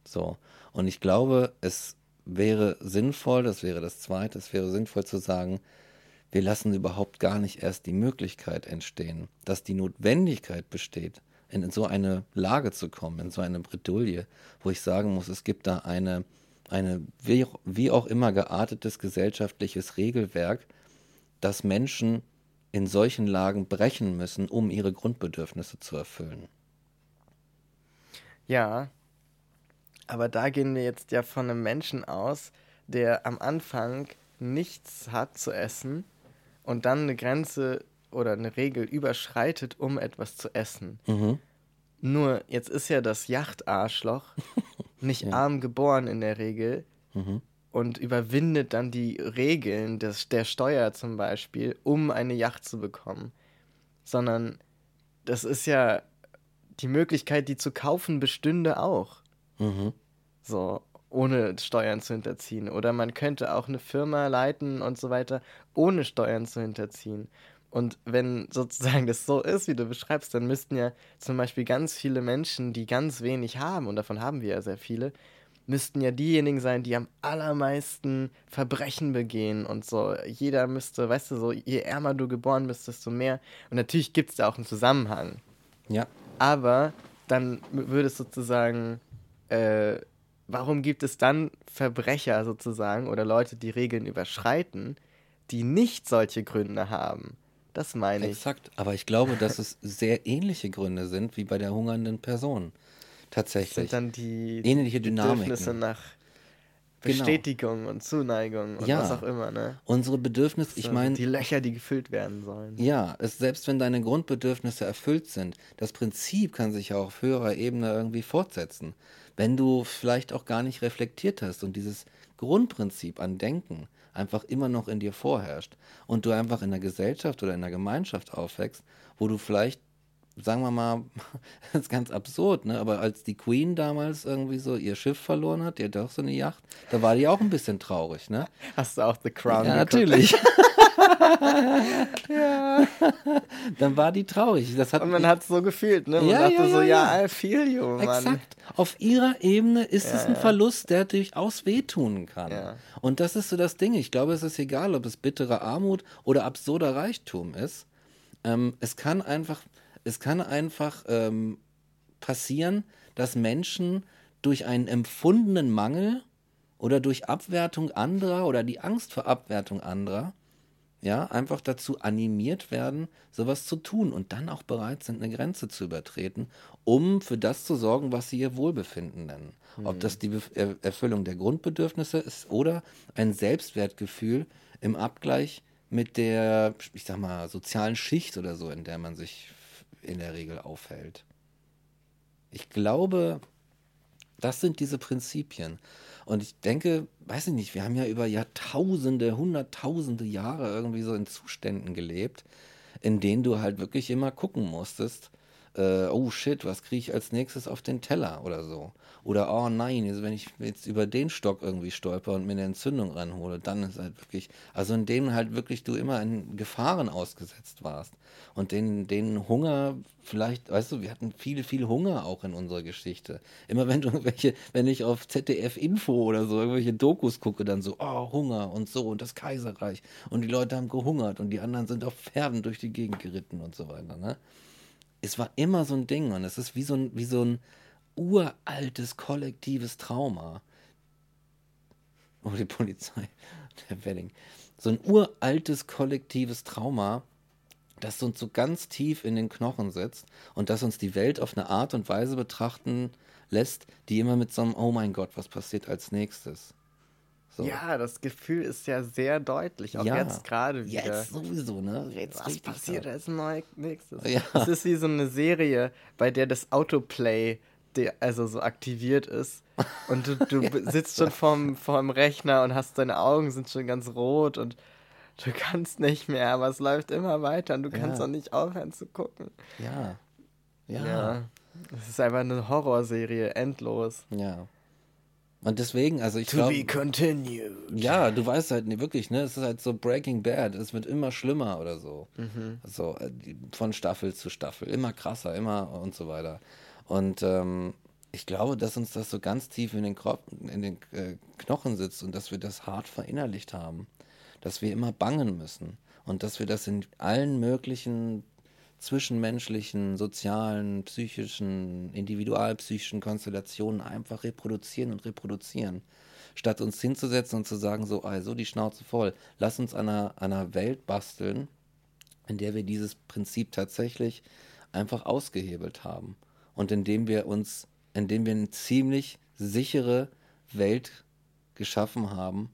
So. Und ich glaube, es wäre sinnvoll, das wäre das zweite, es wäre sinnvoll zu sagen, wir lassen überhaupt gar nicht erst die Möglichkeit entstehen, dass die Notwendigkeit besteht, in so eine Lage zu kommen, in so eine Bredouille, wo ich sagen muss, es gibt da eine eine wie, wie auch immer geartetes gesellschaftliches Regelwerk, das Menschen in solchen Lagen brechen müssen, um ihre Grundbedürfnisse zu erfüllen. Ja, aber da gehen wir jetzt ja von einem Menschen aus, der am Anfang nichts hat zu essen und dann eine Grenze oder eine Regel überschreitet, um etwas zu essen. Mhm. Nur jetzt ist ja das Yachtarschloch nicht Ja. arm geboren in der Regel Mhm. und überwindet dann die Regeln des, der Steuer zum Beispiel, um eine Yacht zu bekommen. Sondern das ist ja die Möglichkeit, die zu kaufen, bestünde auch. Mhm. So, ohne Steuern zu hinterziehen. Oder man könnte auch eine Firma leiten und so weiter, ohne Steuern zu hinterziehen. Und wenn sozusagen das so ist, wie du beschreibst, dann müssten ja zum Beispiel ganz viele Menschen, die ganz wenig haben, und davon haben wir ja sehr viele, müssten ja diejenigen sein, die am allermeisten Verbrechen begehen und so. Jeder müsste, weißt du, so, je ärmer du geboren bist, desto mehr. Und natürlich gibt es da auch einen Zusammenhang. Ja. Aber dann würde es sozusagen, äh, warum gibt es dann Verbrecher sozusagen oder Leute, die Regeln überschreiten, die nicht solche Gründe haben? Das meine ich. Exakt. Aber ich glaube, dass es sehr ähnliche Gründe sind wie bei der hungernden Person. Das Tatsächlich. sind dann die Ähnliche Dynamiken. Bedürfnisse nach Genau. Bestätigung und Zuneigung und Ja. was auch immer, ne? Unsere Bedürfnisse, ich So, meine, die Löcher, die gefüllt werden sollen. Ja, es, selbst wenn deine Grundbedürfnisse erfüllt sind, das Prinzip kann sich ja auf höherer Ebene irgendwie fortsetzen. Wenn du vielleicht auch gar nicht reflektiert hast und dieses Grundprinzip an Denken einfach immer noch in dir vorherrscht und du einfach in der Gesellschaft oder in der Gemeinschaft aufwächst, wo du vielleicht, sagen wir mal, das ist ganz absurd, ne? aber als die Queen damals irgendwie so ihr Schiff verloren hat, die hat auch so eine Yacht, da war die auch ein bisschen traurig, ne? Hast du auch The Crown Ja, geguckt? natürlich. Dann war die traurig. Das hat Und man hat es so gefühlt, ne? Man Ja, dachte ja, so, ja, ja, ja. I feel you, Mann. Exakt. Auf ihrer Ebene ist es Ja, ein ja. Verlust, der durchaus wehtun kann. Ja. Und das ist so das Ding. Ich glaube, es ist egal, ob es bittere Armut oder absurder Reichtum ist. Ähm, es kann einfach, es kann einfach ähm, passieren, dass Menschen durch einen empfundenen Mangel oder durch Abwertung anderer oder die Angst vor Abwertung anderer ja, einfach dazu animiert werden, sowas zu tun und dann auch bereit sind, eine Grenze zu übertreten, um für das zu sorgen, was sie ihr Wohlbefinden nennen. Ob das die Bef Er Erfüllung der Grundbedürfnisse ist oder ein Selbstwertgefühl im Abgleich mit der, ich sag mal, sozialen Schicht oder so, in der man sich in der Regel aufhält. Ich glaube, das sind diese Prinzipien. Und ich denke, weiß ich nicht, wir haben ja über Jahrtausende, Hunderttausende Jahre irgendwie so in Zuständen gelebt, in denen du halt wirklich immer gucken musstest, äh, oh shit, was kriege ich als nächstes auf den Teller oder so. Oder oh nein, also wenn ich jetzt über den Stock irgendwie stolper und mir eine Entzündung ranhole, dann ist halt wirklich, also in denen halt wirklich du immer in Gefahren ausgesetzt warst. Und den, den Hunger, vielleicht, weißt du, wir hatten viel, viel Hunger auch in unserer Geschichte. Immer wenn du irgendwelche, wenn ich auf ZDF Info oder so irgendwelche Dokus gucke, dann so, oh, Hunger und so und das Kaiserreich. Und die Leute haben gehungert und die anderen sind auf Pferden durch die Gegend geritten und so weiter, ne? Es war immer so ein Ding und es ist wie so ein, wie so ein uraltes kollektives Trauma. Oh, die Polizei, der Wedding. So ein uraltes kollektives Trauma, das uns so ganz tief in den Knochen sitzt und das uns die Welt auf eine Art und Weise betrachten lässt, die immer mit so einem, oh mein Gott, was passiert als nächstes? So. Ja, das Gefühl ist ja sehr deutlich, auch Ja. jetzt gerade wieder. Jetzt sowieso, ne? Jetzt Was passiert hart. als nächstes? Ja. Es ist wie so eine Serie, bei der das Autoplay also so aktiviert ist. Und du, du sitzt schon vorm, vorm Rechner und hast deine Augen sind schon ganz rot und du kannst nicht mehr, aber es läuft immer weiter und du kannst Ja. auch nicht aufhören zu gucken. Ja. Ja. Ja. Es ist einfach eine Horrorserie, endlos. Ja. Und deswegen, also ich To glaube. be continued. Ja, du weißt halt nicht wirklich, ne? Es ist halt so Breaking Bad, es wird immer schlimmer oder so. So, äh, von Staffel zu Staffel, immer krasser, immer und so weiter. Und ähm, ich glaube, dass uns das so ganz tief in den, Kro in den äh, Knochen sitzt und dass wir das hart verinnerlicht haben. Dass wir immer bangen müssen und dass wir das in allen möglichen zwischenmenschlichen, sozialen, psychischen, individualpsychischen Konstellationen einfach reproduzieren und reproduzieren. Statt uns hinzusetzen und zu sagen, so, also die Schnauze voll, lass uns an einer, einer Welt basteln, in der wir dieses Prinzip tatsächlich einfach ausgehebelt haben und in dem wir uns in dem wir eine ziemlich sichere Welt geschaffen haben,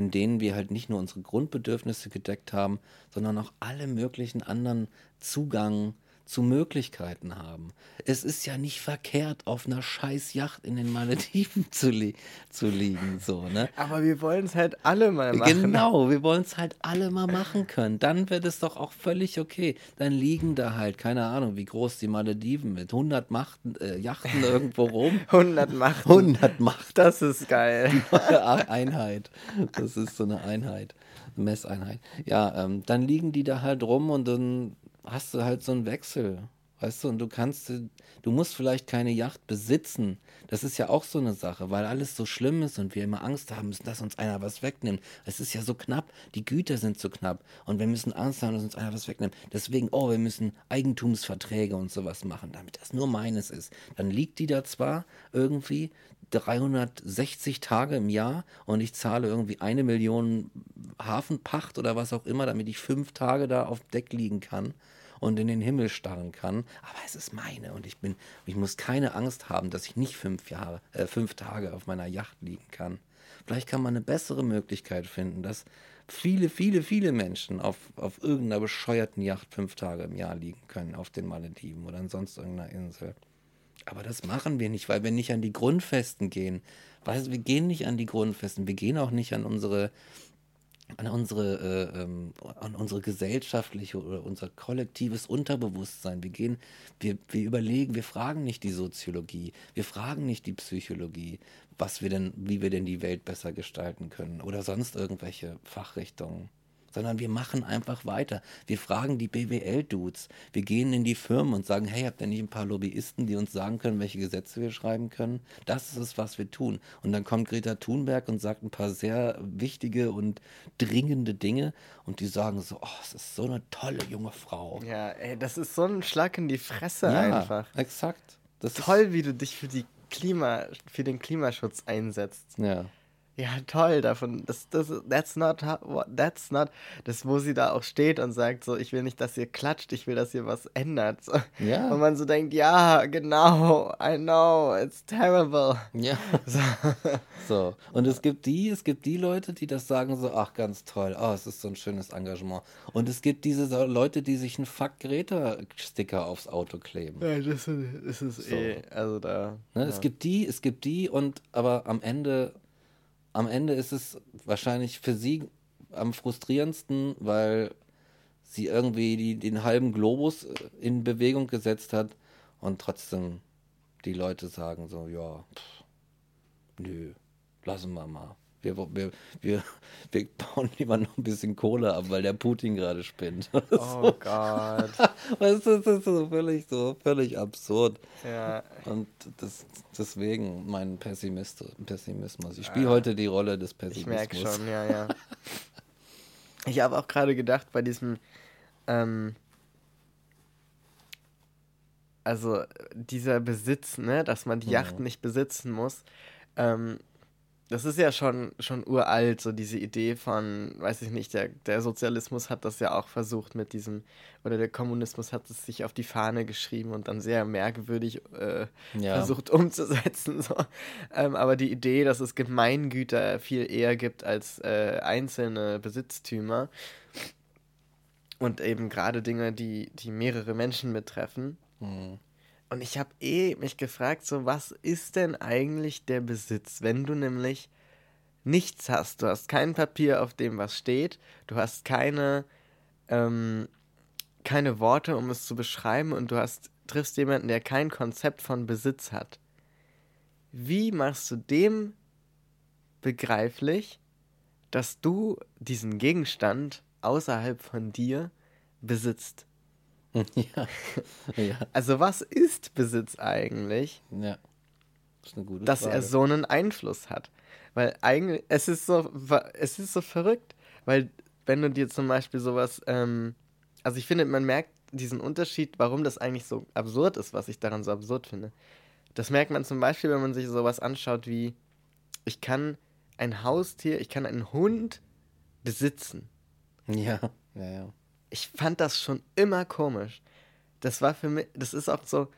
in denen wir halt nicht nur unsere Grundbedürfnisse gedeckt haben, sondern auch alle möglichen anderen Zugang zu Möglichkeiten haben. Es ist ja nicht verkehrt, auf einer scheiß Yacht in den Malediven zu, li zu liegen, so, ne? Aber wir wollen es halt alle mal machen. Genau, wir wollen es halt alle mal machen können. Dann wird es doch auch völlig okay. Dann liegen da halt, keine Ahnung, wie groß die Malediven mit 100 Machten, äh, Yachten irgendwo rum. 100 Machten. 100 Machten. Das ist geil. Einheit. Das ist so eine Einheit. Messeinheit. Ja, ähm, dann liegen die da halt rum und dann hast du halt so einen Wechsel. Weißt du, und du kannst, du musst vielleicht keine Yacht besitzen. Das ist ja auch so eine Sache, weil alles so schlimm ist und wir immer Angst haben müssen, dass uns einer was wegnimmt. Es ist ja so knapp, die Güter sind so knapp und wir müssen Angst haben, dass uns einer was wegnimmt. Deswegen, oh, wir müssen Eigentumsverträge und sowas machen, damit das nur meines ist. Dann liegt die da zwar irgendwie 360 Tage im Jahr und ich zahle irgendwie eine Million Hafenpacht oder was auch immer, damit ich fünf Tage da auf Deck liegen kann und in den Himmel starren kann. Aber es ist meine und ich bin, ich muss keine Angst haben, dass ich nicht fünf Jahre, äh, fünf Tage auf meiner Yacht liegen kann. Vielleicht kann man eine bessere Möglichkeit finden, dass viele, viele, viele Menschen auf, auf irgendeiner bescheuerten Yacht fünf Tage im Jahr liegen können, auf den Malediven oder an sonst irgendeiner Insel. Aber das machen wir nicht, weil wir nicht an die Grundfesten gehen. Weißt, wir gehen nicht an die Grundfesten, wir gehen auch nicht an unsere an unsere, äh, ähm, an unsere gesellschaftliche oder unser kollektives Unterbewusstsein. Wir gehen, wir, wir überlegen, wir fragen nicht die Soziologie, wir fragen nicht die Psychologie, was wir denn, wie wir denn die Welt besser gestalten können oder sonst irgendwelche Fachrichtungen sondern wir machen einfach weiter. Wir fragen die BWL-Dudes. Wir gehen in die Firmen und sagen, hey, habt ihr nicht ein paar Lobbyisten, die uns sagen können, welche Gesetze wir schreiben können? Das ist es, was wir tun. Und dann kommt Greta Thunberg und sagt ein paar sehr wichtige und dringende Dinge und die sagen so, oh, es ist so eine tolle junge Frau. Ja, ey, das ist so ein Schlag in die Fresse ja, einfach. exakt. Das Toll, wie du dich für die Klima, für den Klimaschutz einsetzt. Ja. Ja, toll davon. Das, das, that's not, that's not, das, wo sie da auch steht und sagt so, ich will nicht, dass ihr klatscht, ich will, dass ihr was ändert. So. Ja. Und man so denkt, ja, genau, I know, it's terrible. Ja. So. so. Und es gibt die, es gibt die Leute, die das sagen so, ach, ganz toll, oh, es ist so ein schönes Engagement. Und es gibt diese Leute, die sich einen Fuck Greta-Sticker aufs Auto kleben. Ja, das ist, das ist so. eh, also da. Ne, ja. Es gibt die, es gibt die und aber am Ende am Ende ist es wahrscheinlich für sie am frustrierendsten, weil sie irgendwie die, den halben Globus äh, in Bewegung gesetzt hat und trotzdem die Leute sagen so, ja, pff, nö, lassen wir mal. Wir, wir, wir, wir bauen lieber noch ein bisschen Kohle ab, weil der Putin gerade spinnt. Oh Gott. Weißt du, das ist so völlig, so völlig absurd. Ja. Und das, deswegen mein Pessimist, Pessimismus. Ich spiele ah. heute die Rolle des Pessimismus. Ich merke schon, ja, ja. ich habe auch gerade gedacht, bei diesem, ähm, also dieser Besitz, ne, dass man die mhm. Yacht nicht besitzen muss, ähm, das ist ja schon, schon uralt, so diese Idee von, weiß ich nicht, der, der Sozialismus hat das ja auch versucht mit diesem, oder der Kommunismus hat es sich auf die Fahne geschrieben und dann sehr merkwürdig äh, ja. versucht umzusetzen. So. Ähm, aber die Idee, dass es Gemeingüter viel eher gibt als äh, einzelne Besitztümer und eben gerade Dinge, die, die mehrere Menschen betreffen. Mhm und ich habe eh mich gefragt, so was ist denn eigentlich der Besitz, wenn du nämlich nichts hast, du hast kein Papier, auf dem was steht, du hast keine, ähm, keine Worte, um es zu beschreiben und du hast, triffst jemanden, der kein Konzept von Besitz hat. Wie machst du dem begreiflich, dass du diesen Gegenstand außerhalb von dir besitzt? Ja. ja. Also was ist Besitz eigentlich? Ja. Das ist eine gute dass Frage. er so einen Einfluss hat. Weil eigentlich, es ist so, es ist so verrückt, weil wenn du dir zum Beispiel sowas, ähm, also ich finde, man merkt diesen Unterschied, warum das eigentlich so absurd ist, was ich daran so absurd finde. Das merkt man zum Beispiel, wenn man sich sowas anschaut wie, ich kann ein Haustier, ich kann einen Hund besitzen. Ja, ja, ja ich fand das schon immer komisch. Das war für mich, das ist auch so,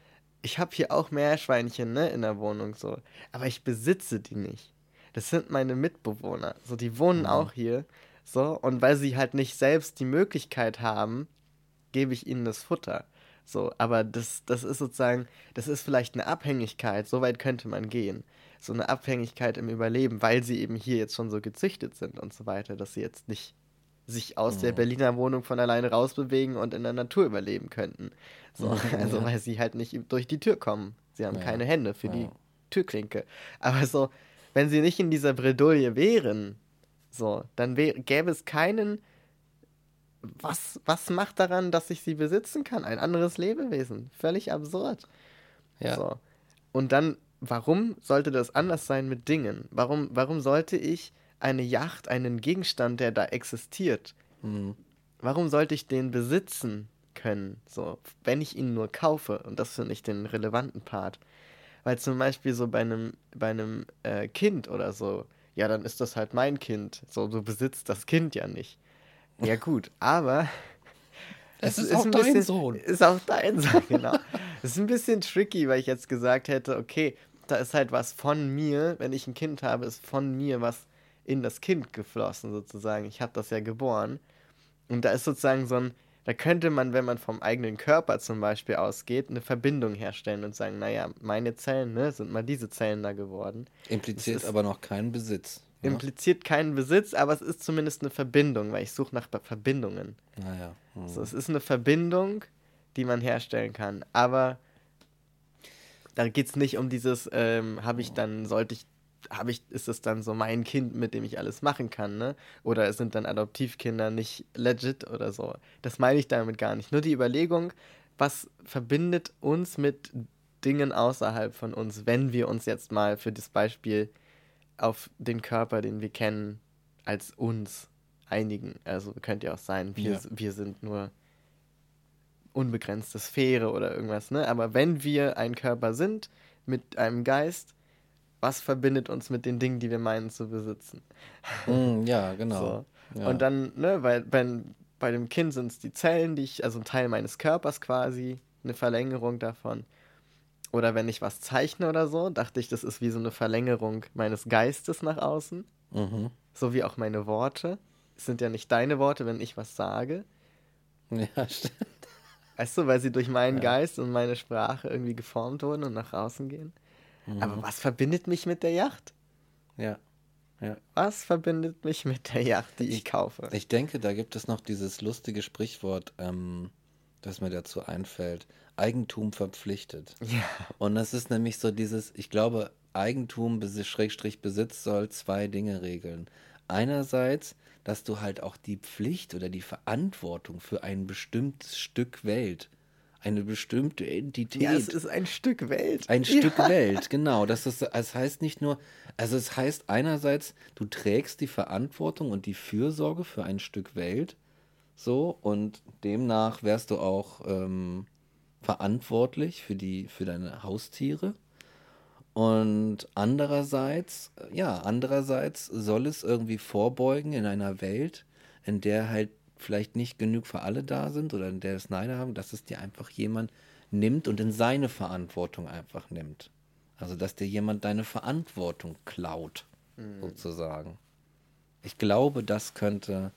ich habe hier auch Meerschweinchen, ne, in der Wohnung so, aber ich besitze die nicht. Das sind meine Mitbewohner. So, die wohnen mhm. auch hier. So, und weil sie halt nicht selbst die Möglichkeit haben, gebe ich ihnen das Futter. So, aber das, das ist sozusagen, das ist vielleicht eine Abhängigkeit, so weit könnte man gehen. So eine Abhängigkeit im Überleben, weil sie eben hier jetzt schon so gezüchtet sind und so weiter, dass sie jetzt nicht sich aus mhm. der Berliner Wohnung von alleine rausbewegen und in der Natur überleben könnten. So, also ja. weil sie halt nicht durch die Tür kommen. Sie haben ja. keine Hände für ja. die Türklinke. Aber so, wenn sie nicht in dieser Bredouille wären, so, dann gäbe es keinen. Was, was macht daran, dass ich sie besitzen kann? Ein anderes Lebewesen. Völlig absurd. Ja. So. Und dann, warum sollte das anders sein mit Dingen? Warum, warum sollte ich eine Yacht, einen Gegenstand, der da existiert, mhm. warum sollte ich den besitzen können? So, wenn ich ihn nur kaufe, und das finde ich den relevanten Part. Weil zum Beispiel so bei einem, bei einem äh, Kind oder so, ja, dann ist das halt mein Kind. So, du besitzt das Kind ja nicht. Ja, gut, aber. Es, es ist, ist, auch dein bisschen, Sohn. Ist auch dein Sohn, genau. Es ist ein bisschen tricky, weil ich jetzt gesagt hätte, okay, da ist halt was von mir, wenn ich ein Kind habe, ist von mir was in das Kind geflossen, sozusagen. Ich habe das ja geboren. Und da ist sozusagen so ein, da könnte man, wenn man vom eigenen Körper zum Beispiel ausgeht, eine Verbindung herstellen und sagen, naja, meine Zellen ne, sind mal diese Zellen da geworden. Impliziert aber noch keinen Besitz. Ne? Impliziert keinen Besitz, aber es ist zumindest eine Verbindung, weil ich suche nach Verbindungen. Naja. Hm. So, es ist eine Verbindung, die man herstellen kann. Aber da geht es nicht um dieses, ähm, habe ich dann, sollte ich habe ich, ist es dann so mein Kind, mit dem ich alles machen kann, ne? Oder sind dann Adoptivkinder nicht legit oder so? Das meine ich damit gar nicht. Nur die Überlegung, was verbindet uns mit Dingen außerhalb von uns, wenn wir uns jetzt mal für das Beispiel auf den Körper, den wir kennen, als uns einigen. Also könnte ja auch sein, wir, ja. wir sind nur unbegrenzte Sphäre oder irgendwas, ne? Aber wenn wir ein Körper sind mit einem Geist, was verbindet uns mit den Dingen, die wir meinen zu besitzen. Mm, ja, genau. So. Ja. Und dann, ne, weil bei, bei dem Kind sind es die Zellen, die ich, also ein Teil meines Körpers quasi, eine Verlängerung davon. Oder wenn ich was zeichne oder so, dachte ich, das ist wie so eine Verlängerung meines Geistes nach außen. Mhm. So wie auch meine Worte. Es sind ja nicht deine Worte, wenn ich was sage. Ja, stimmt. Weißt du, weil sie durch meinen ja. Geist und meine Sprache irgendwie geformt wurden und nach außen gehen. Mhm. Aber was verbindet mich mit der Yacht? Ja. ja. Was verbindet mich mit der Yacht, die ich, ich kaufe? Ich denke, da gibt es noch dieses lustige Sprichwort, ähm, das mir dazu einfällt. Eigentum verpflichtet. Ja. Und das ist nämlich so dieses, ich glaube, Eigentum, Schrägstrich Besitz soll zwei Dinge regeln. Einerseits, dass du halt auch die Pflicht oder die Verantwortung für ein bestimmtes Stück Welt eine bestimmte Entität. Ja, es ist ein Stück Welt. Ein ja. Stück Welt, genau. Das, ist, das heißt nicht nur, also es heißt einerseits, du trägst die Verantwortung und die Fürsorge für ein Stück Welt, so, und demnach wärst du auch ähm, verantwortlich für, die, für deine Haustiere. Und andererseits, ja, andererseits soll es irgendwie vorbeugen in einer Welt, in der halt vielleicht nicht genug für alle da sind oder in der es Neider haben, dass es dir einfach jemand nimmt und in seine Verantwortung einfach nimmt. Also, dass dir jemand deine Verantwortung klaut, mhm. sozusagen. Ich glaube, das könnte.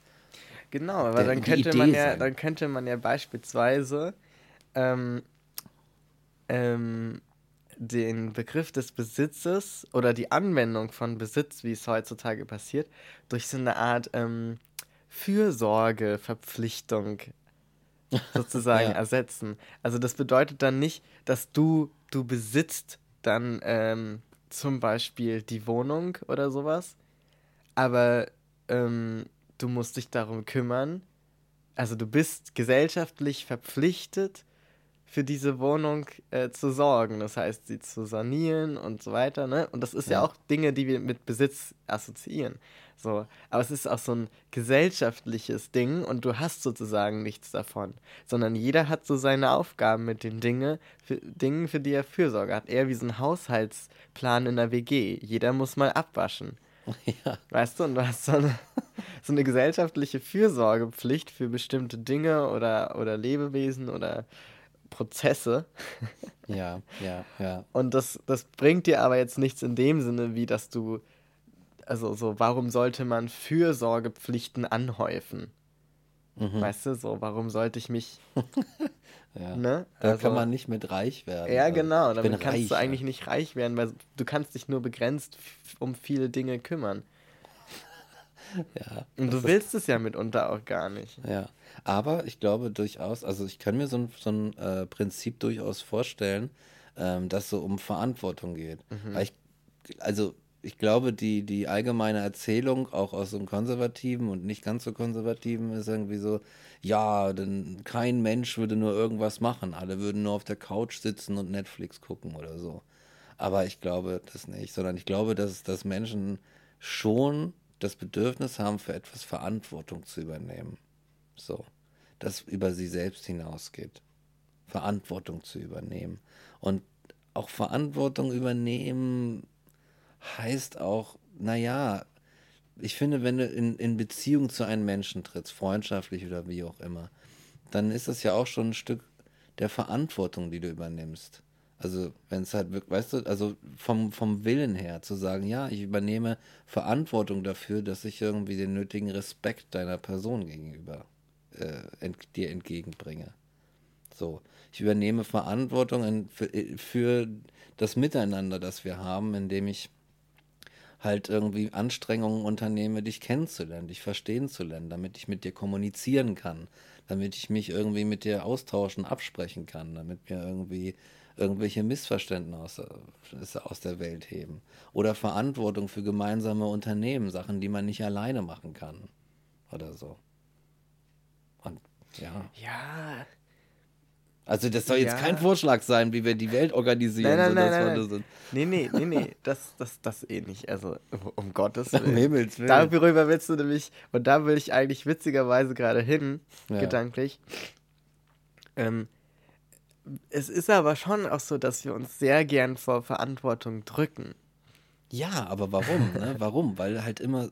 Genau, aber der, dann könnte man ja, sein. dann könnte man ja beispielsweise ähm, ähm, den Begriff des Besitzes oder die Anwendung von Besitz, wie es heutzutage passiert, durch so eine Art ähm, Fürsorgeverpflichtung sozusagen ja. ersetzen. Also das bedeutet dann nicht, dass du, du besitzt dann ähm, zum Beispiel die Wohnung oder sowas, aber ähm, du musst dich darum kümmern. Also du bist gesellschaftlich verpflichtet, für diese Wohnung äh, zu sorgen. Das heißt, sie zu sanieren und so weiter. Ne? Und das ist ja. ja auch Dinge, die wir mit Besitz assoziieren. So, aber es ist auch so ein gesellschaftliches Ding und du hast sozusagen nichts davon, sondern jeder hat so seine Aufgaben mit den Dinge, für, Dingen, für die er Fürsorge hat. Eher wie so ein Haushaltsplan in der WG. Jeder muss mal abwaschen. Ja. Weißt du, und du hast so eine, so eine gesellschaftliche Fürsorgepflicht für bestimmte Dinge oder, oder Lebewesen oder Prozesse. Ja, ja, ja. Und das, das bringt dir aber jetzt nichts in dem Sinne, wie dass du, also so, warum sollte man Fürsorgepflichten anhäufen? Mhm. Weißt du, so, warum sollte ich mich, ja. ne? Da Also- kann man nicht mit reich werden. Ja, Also, genau, damit kannst reich, du eigentlich nicht reich werden, weil du kannst dich nur begrenzt um viele Dinge kümmern. Ja. Und du willst es ja mitunter auch gar nicht. Ja, aber ich glaube durchaus, also ich kann mir so ein, so ein äh, Prinzip durchaus vorstellen, ähm, das so um Verantwortung geht. Weil ich, also ich glaube, die, die allgemeine Erzählung, auch aus so einem konservativen und nicht ganz so konservativen, ist irgendwie so, ja, denn kein Mensch würde nur irgendwas machen, alle würden nur auf der Couch sitzen und Netflix gucken oder so. Aber ich glaube das nicht, sondern ich glaube, dass, dass Menschen schon das Bedürfnis haben, für etwas Verantwortung zu übernehmen. So, das über sie selbst hinausgeht. Verantwortung zu übernehmen. Und auch Verantwortung übernehmen heißt auch, naja, ich finde, wenn du in, in Beziehung zu einem Menschen trittst, freundschaftlich oder wie auch immer, dann ist das ja auch schon ein Stück der Verantwortung, die du übernimmst. Also, wenn es halt wirklich, weißt du, also vom, vom Willen her zu sagen, ja, ich übernehme Verantwortung dafür, dass ich irgendwie den nötigen Respekt deiner Person gegenüber äh, ent, dir entgegenbringe. So, ich übernehme Verantwortung in, für, für das Miteinander, das wir haben, indem ich halt irgendwie Anstrengungen unternehme, dich kennenzulernen, dich verstehen zu lernen, damit ich mit dir kommunizieren kann, damit ich mich irgendwie mit dir austauschen, absprechen kann, damit mir irgendwie irgendwelche Missverständnisse aus, aus der Welt heben. Oder Verantwortung für gemeinsame Unternehmen, Sachen, die man nicht alleine machen kann. Oder so. Und ja. Ja. Also das soll jetzt Ja. kein Vorschlag sein, wie wir die Welt organisieren. Nein, nein, so, nein, nein, das nein. Nee, nee, nee, nee, das, das, das eh nicht. Also, um Gottes Um Willen. Himmels Willen. Darüber willst du nämlich, und da will ich eigentlich witzigerweise gerade hin, Ja. gedanklich. Ähm, es ist aber schon auch so, dass wir uns sehr gern vor Verantwortung drücken. Ja, aber warum? Ne? Warum? Weil halt immer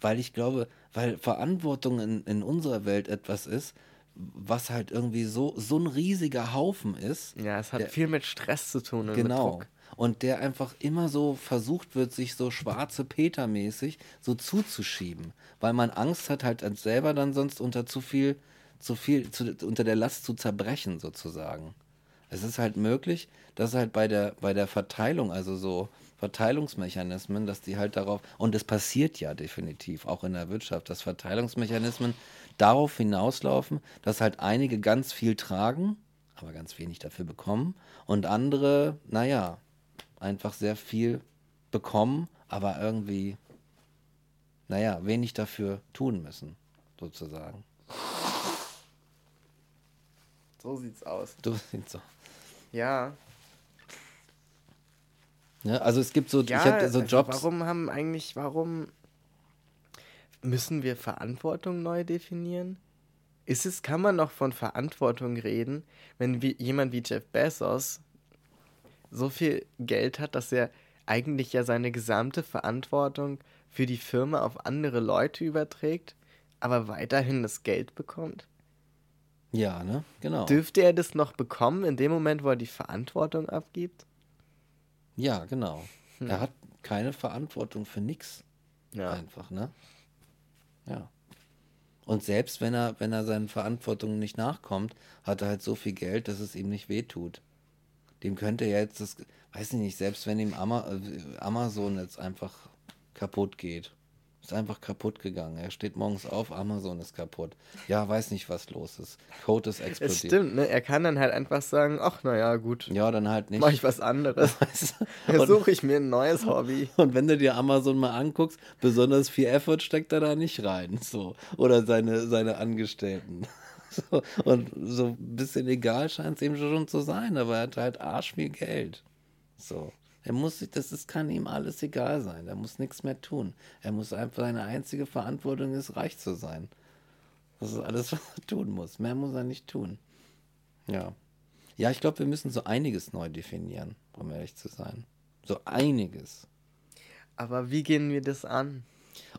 weil ich glaube, weil Verantwortung in, in unserer Welt etwas ist, was halt irgendwie so, so ein riesiger Haufen ist. Ja, es hat Der- viel mit Stress zu tun und Genau. Und der einfach immer so versucht wird, sich so schwarze Peter-mäßig so zuzuschieben. Weil man Angst hat, halt als selber dann sonst unter zu viel, zu viel, zu, unter der Last zu zerbrechen, sozusagen. Es ist halt möglich, dass halt bei der, bei der Verteilung, also so Verteilungsmechanismen, dass die halt darauf, und es passiert ja definitiv auch in der Wirtschaft, dass Verteilungsmechanismen darauf hinauslaufen, dass halt einige ganz viel tragen, aber ganz wenig dafür bekommen und andere, naja, einfach sehr viel bekommen, aber irgendwie, naja, wenig dafür tun müssen, sozusagen. So sieht's aus. So. Ja. Ne? Also es gibt so, Ja, ich hatte so also Jobs. warum haben eigentlich, warum müssen wir Verantwortung neu definieren? Ist es, kann man noch von Verantwortung reden, wenn wie, jemand wie Jeff Bezos so viel Geld hat, dass er eigentlich ja seine gesamte Verantwortung für die Firma auf andere Leute überträgt, aber weiterhin das Geld bekommt? Ja, ne? Genau. Dürfte er das noch bekommen in dem Moment, wo er die Verantwortung abgibt? Ja, genau. Hm. Er hat keine Verantwortung für nix. Ja. Einfach, ne? Ja. Und selbst wenn er, wenn er seinen Verantwortungen nicht nachkommt, hat er halt so viel Geld, dass es ihm nicht wehtut. Dem könnte er jetzt das, weiß ich nicht, selbst wenn ihm äh, Amazon jetzt einfach kaputt geht. Ist einfach kaputt gegangen. Er steht morgens auf, Amazon ist kaputt. Ja, weiß nicht, was los ist. Code ist Es explodiert. stimmt, ne? Er kann dann halt einfach sagen, ach naja, gut, Ja, dann halt nicht. mach ich was anderes. Weißt du? Suche ich mir ein neues Hobby. Und wenn du dir Amazon mal anguckst, besonders viel Effort steckt er da nicht rein. So. Oder seine, seine Angestellten. So. Und so ein bisschen egal scheint es ihm schon zu sein, aber er hat halt arsch viel Geld. So. Er muss sich, das ist, kann ihm alles egal sein. Er muss nichts mehr tun. Er muss einfach, seine einzige Verantwortung ist, reich zu sein. Das ist alles, was er tun muss. Mehr muss er nicht tun. Ja. Ja, ich glaube, wir müssen so einiges neu definieren, um ehrlich zu sein. So einiges. Aber wie gehen wir das an?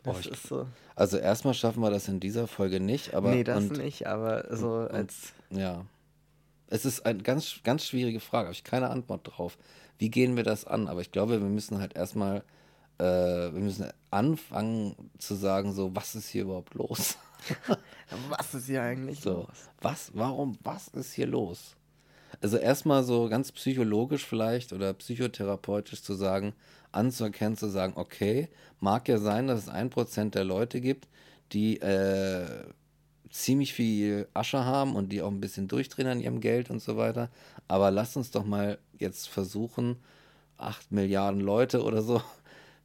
Oh, Das ich- ist so. Also erstmal schaffen wir das in dieser Folge nicht, aber nee, das und, nicht, aber so als. ja. Es ist eine ganz, ganz schwierige Frage, habe ich keine Antwort drauf. Wie gehen wir das an? Aber ich glaube, wir müssen halt erstmal, äh, wir müssen anfangen zu sagen, so, was ist hier überhaupt los? was ist hier eigentlich so, los? Was, warum, was ist hier los? Also erstmal so ganz psychologisch vielleicht oder psychotherapeutisch zu sagen, anzuerkennen, zu sagen, okay, mag ja sein, dass es ein Prozent der Leute gibt, die äh, ziemlich viel Asche haben und die auch ein bisschen durchdrehen an ihrem Geld und so weiter. Aber lasst uns doch mal jetzt versuchen, acht Milliarden Leute oder so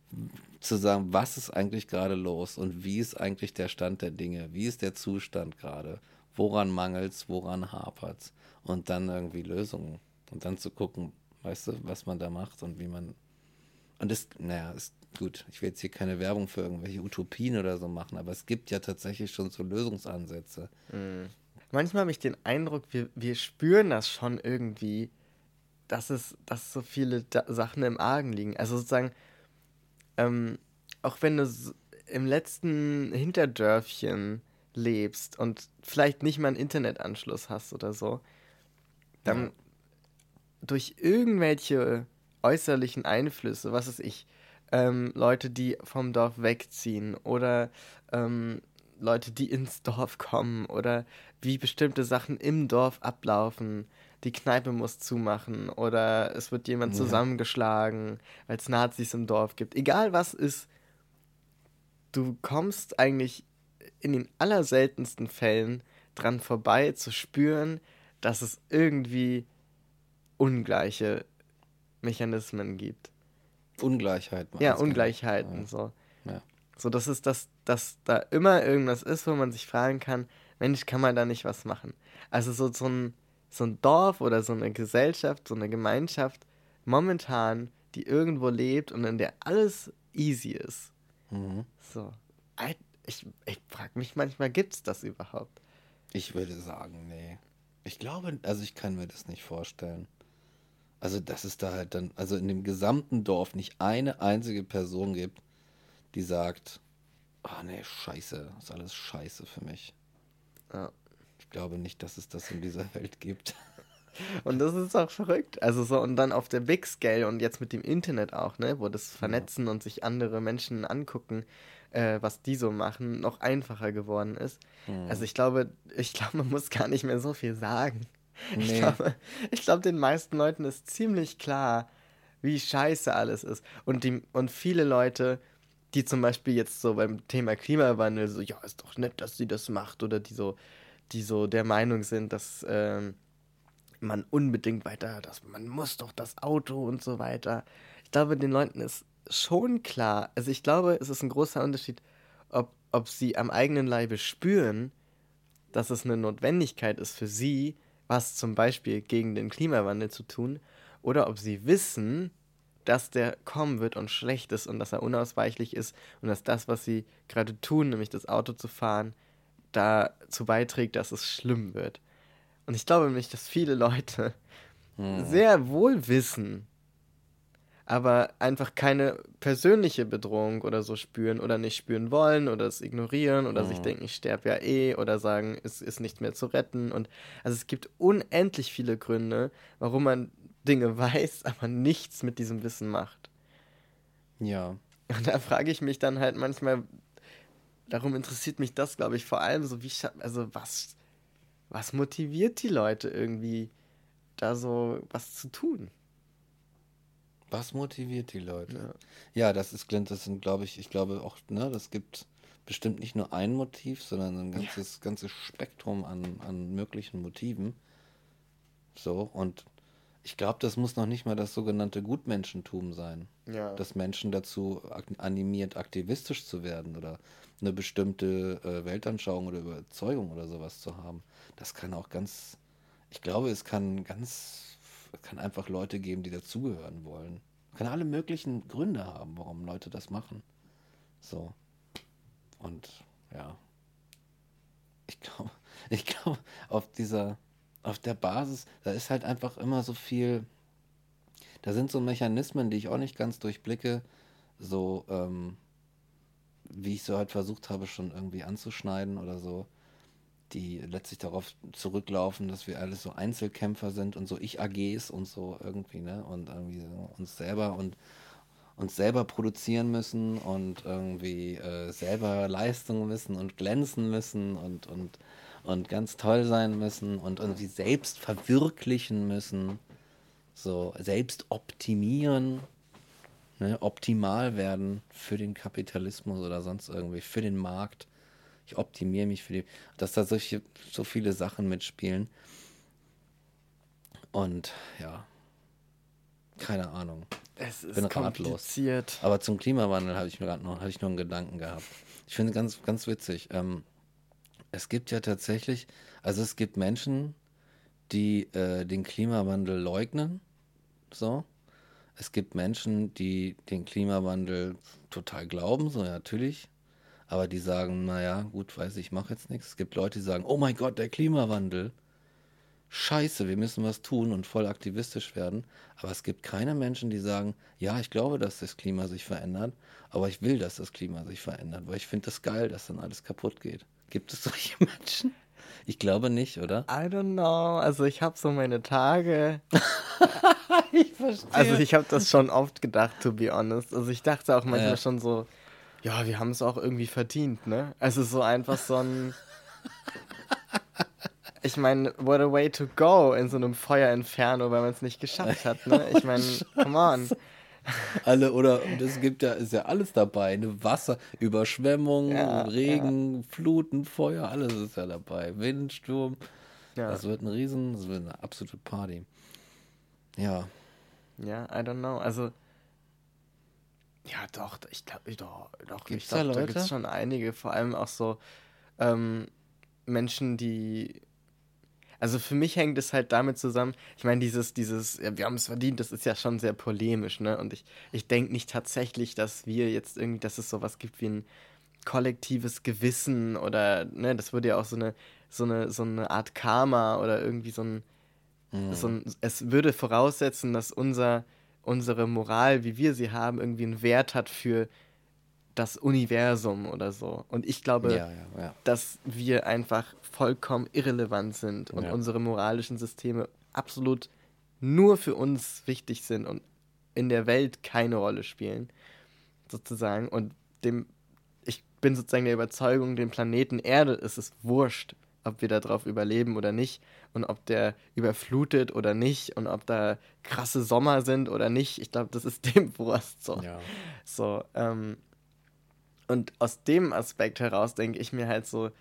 zu sagen, was ist eigentlich gerade los und wie ist eigentlich der Stand der Dinge, wie ist der Zustand gerade, woran mangelt es, woran hapert es und dann irgendwie Lösungen und dann zu gucken, weißt du, was man da macht und wie man und das, naja, ist gut. Ich will jetzt hier keine Werbung für irgendwelche Utopien oder so machen, aber es gibt ja tatsächlich schon so Lösungsansätze. Mhm. Manchmal habe ich den Eindruck, wir, wir spüren das schon irgendwie, dass es, dass so viele da Sachen im Argen liegen. Also sozusagen, ähm, auch wenn du im letzten Hinterdörfchen lebst und vielleicht nicht mal einen Internetanschluss hast oder so, dann ja. durch irgendwelche äußerlichen Einflüsse, was weiß ich, ähm, Leute, die vom Dorf wegziehen oder ähm, Leute, die ins Dorf kommen oder wie bestimmte Sachen im Dorf ablaufen. Die Kneipe muss zumachen oder es wird jemand ja. zusammengeschlagen, weil es Nazis im Dorf gibt. Egal was ist, du kommst eigentlich in den allerseltensten Fällen dran vorbei zu spüren, dass es irgendwie ungleiche Mechanismen gibt. Ungleichheiten. Ja, Ungleichheiten, ja. so. Ja. So, das ist, dass, dass da immer irgendwas ist, wo man sich fragen kann, Mensch, kann man da nicht was machen? Also so, so, ein, so ein Dorf oder so eine Gesellschaft, so eine Gemeinschaft momentan, die irgendwo lebt und in der alles easy ist. Mhm. So. Ich, ich frage mich manchmal, gibt es das überhaupt? Ich würde sagen, nee. Ich glaube, also ich kann mir das nicht vorstellen. Also, dass es da halt dann, also in dem gesamten Dorf nicht eine einzige Person gibt, die sagt, ah oh, nee, scheiße, das ist alles scheiße für mich. Ja. Ich glaube nicht, dass es das in dieser Welt gibt. Und das ist auch verrückt. Also so, und dann auf der Big Scale und jetzt mit dem Internet auch, ne, wo das Vernetzen ja. und sich andere Menschen angucken, äh, was die so machen, noch einfacher geworden ist. Mhm. Also ich glaube, ich glaube, man muss gar nicht mehr so viel sagen. Nee. Ich glaube, glaub, den meisten Leuten ist ziemlich klar, wie scheiße alles ist. Und, die, und viele Leute, die zum Beispiel jetzt so beim Thema Klimawandel so, ja, ist doch nett, dass sie das macht, oder die so, die so der Meinung sind, dass ähm, man unbedingt weiter, dass man muss doch das Auto und so weiter. Ich glaube, den Leuten ist schon klar, also ich glaube, es ist ein großer Unterschied, ob, ob sie am eigenen Leibe spüren, dass es eine Notwendigkeit ist für sie, was zum Beispiel gegen den Klimawandel zu tun, oder ob sie wissen, dass der kommen wird und schlecht ist und dass er unausweichlich ist und dass das, was sie gerade tun, nämlich das Auto zu fahren, dazu beiträgt, dass es schlimm wird. Und ich glaube nämlich, dass viele Leute hm. sehr wohl wissen, aber einfach keine persönliche Bedrohung oder so spüren oder nicht spüren wollen oder es ignorieren oder mhm. sich denken, ich sterbe ja eh oder sagen, es ist nicht mehr zu retten. Und also es gibt unendlich viele Gründe, warum man Dinge weiß, aber nichts mit diesem Wissen macht. Ja. Und da frage ich mich dann halt manchmal, darum interessiert mich das, glaube ich, vor allem so, wie, also was, was motiviert die Leute irgendwie, da so was zu tun? Was motiviert die Leute? Ja, ja das ist, das sind, glaube ich, ich glaube auch, ne, das gibt bestimmt nicht nur ein Motiv, sondern ein ganzes, ja. ganzes Spektrum an, an möglichen Motiven. So, und ich glaube, das muss noch nicht mal das sogenannte Gutmenschentum sein. Ja. Dass Menschen dazu animiert, aktivistisch zu werden oder eine bestimmte äh, Weltanschauung oder Überzeugung oder sowas zu haben. Das kann auch ganz, ich glaube, es kann ganz kann einfach Leute geben, die dazugehören wollen. Es kann alle möglichen Gründe haben, warum Leute das machen. So. Und ja. Ich glaube, ich glaube, auf dieser, auf der Basis, da ist halt einfach immer so viel. Da sind so Mechanismen, die ich auch nicht ganz durchblicke, so, ähm, wie ich so halt versucht habe, schon irgendwie anzuschneiden oder so. Die letztlich darauf zurücklaufen, dass wir alles so Einzelkämpfer sind und so Ich-AGs und so irgendwie, ne? Und irgendwie uns selber und uns selber produzieren müssen und irgendwie äh, selber Leistungen müssen und glänzen müssen und, und, und ganz toll sein müssen und irgendwie selbst verwirklichen müssen, so selbst optimieren, ne, optimal werden für den Kapitalismus oder sonst irgendwie, für den Markt. Ich optimiere mich für die, dass da solche, so viele Sachen mitspielen. Und ja, keine Ahnung. Es ist Bin kompliziert. Aber zum Klimawandel habe ich mir gerade noch, hatte ich noch einen Gedanken gehabt. Ich finde ganz, ganz witzig. Ähm, es gibt ja tatsächlich, also es gibt Menschen, die äh, den Klimawandel leugnen. So. Es gibt Menschen, die den Klimawandel total glauben, so ja, natürlich. Aber die sagen, naja, gut, weiß ich, ich mache jetzt nichts. Es gibt Leute, die sagen, oh mein Gott, der Klimawandel. Scheiße, wir müssen was tun und voll aktivistisch werden. Aber es gibt keine Menschen, die sagen, ja, ich glaube, dass das Klima sich verändert, aber ich will, dass das Klima sich verändert, weil ich finde das geil, dass dann alles kaputt geht. Gibt es solche Menschen? Ich glaube nicht, oder? I don't know. Also ich habe so meine Tage. ich verstehe. Also ich habe das schon oft gedacht, to be honest. Also ich dachte auch manchmal Ja. schon so, ja, wir haben es auch irgendwie verdient, ne? Also so einfach so ein. Ich meine, what a way to go in so einem Feuerinferno, weil man es nicht geschafft hat, ne? Ich meine, come on. Alle oder es gibt ja ist ja alles dabei, ne Wasser, Überschwemmung, Ja, Regen, Fluten, Feuer, alles ist ja dabei, Wind, Sturm. Ja, Das wird ein Riesen, das wird eine absolute Party. Ja, ja I don't know. Also. Ja, doch, ich glaube, doch, doch. Gibt's ich glaube, da da gibt es schon einige, vor allem auch so ähm, Menschen, die. Also für mich hängt es halt damit zusammen, ich meine, dieses, dieses, ja, wir haben es verdient, das ist ja schon sehr polemisch, ne? Und ich, ich denke nicht tatsächlich, dass wir jetzt irgendwie, dass es sowas gibt wie ein kollektives Gewissen oder, ne, das würde ja auch so eine, so eine, so eine Art Karma oder irgendwie so ein, so ein, es würde voraussetzen, dass unser, unsere Moral, wie wir sie haben, irgendwie einen Wert hat für das Universum oder so. Und ich glaube, ja, ja, ja. dass wir einfach vollkommen irrelevant sind und unsere moralischen Systeme absolut nur für uns wichtig sind und in der Welt keine Rolle spielen, sozusagen. Und dem, ich bin sozusagen der Überzeugung, dem Planeten Erde ist es wurscht, ob wir darauf überleben oder nicht und ob der überflutet oder nicht und ob da krasse Sommer sind oder nicht. Ich glaube, das ist dem Wurst so. ja. So, ähm, und aus dem Aspekt heraus denke ich mir halt so,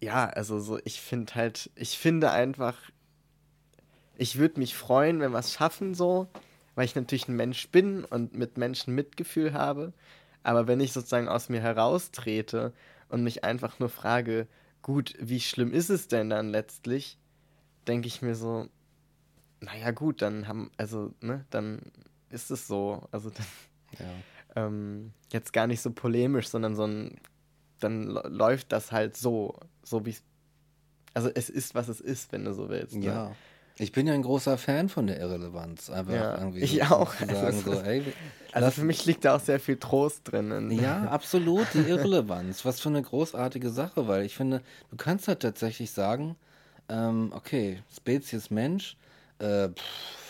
ja, also so, ich finde halt, ich finde einfach, ich würde mich freuen, wenn wir es schaffen so, weil ich natürlich ein Mensch bin und mit Menschen Mitgefühl habe. Aber wenn ich sozusagen aus mir heraustrete und mich einfach nur frage, gut, wie schlimm ist es denn dann letztlich, denke ich mir so, naja gut, dann haben, also, ne, dann ist es so. Also dann ja. ähm, jetzt gar nicht so polemisch, sondern so ein, dann läuft das halt so, so wie es, also es ist, was es ist, wenn du so willst. Ne? Ja. Ich bin ja ein großer Fan von der Irrelevanz. Einfach Ja, irgendwie ich so auch. Sagen, so, ey, Also für mich liegt da auch sehr viel Trost drin. in- Ja, absolut, die Irrelevanz. Was für eine großartige Sache, weil ich finde, du kannst halt tatsächlich sagen, ähm, okay, Spezies Mensch, äh,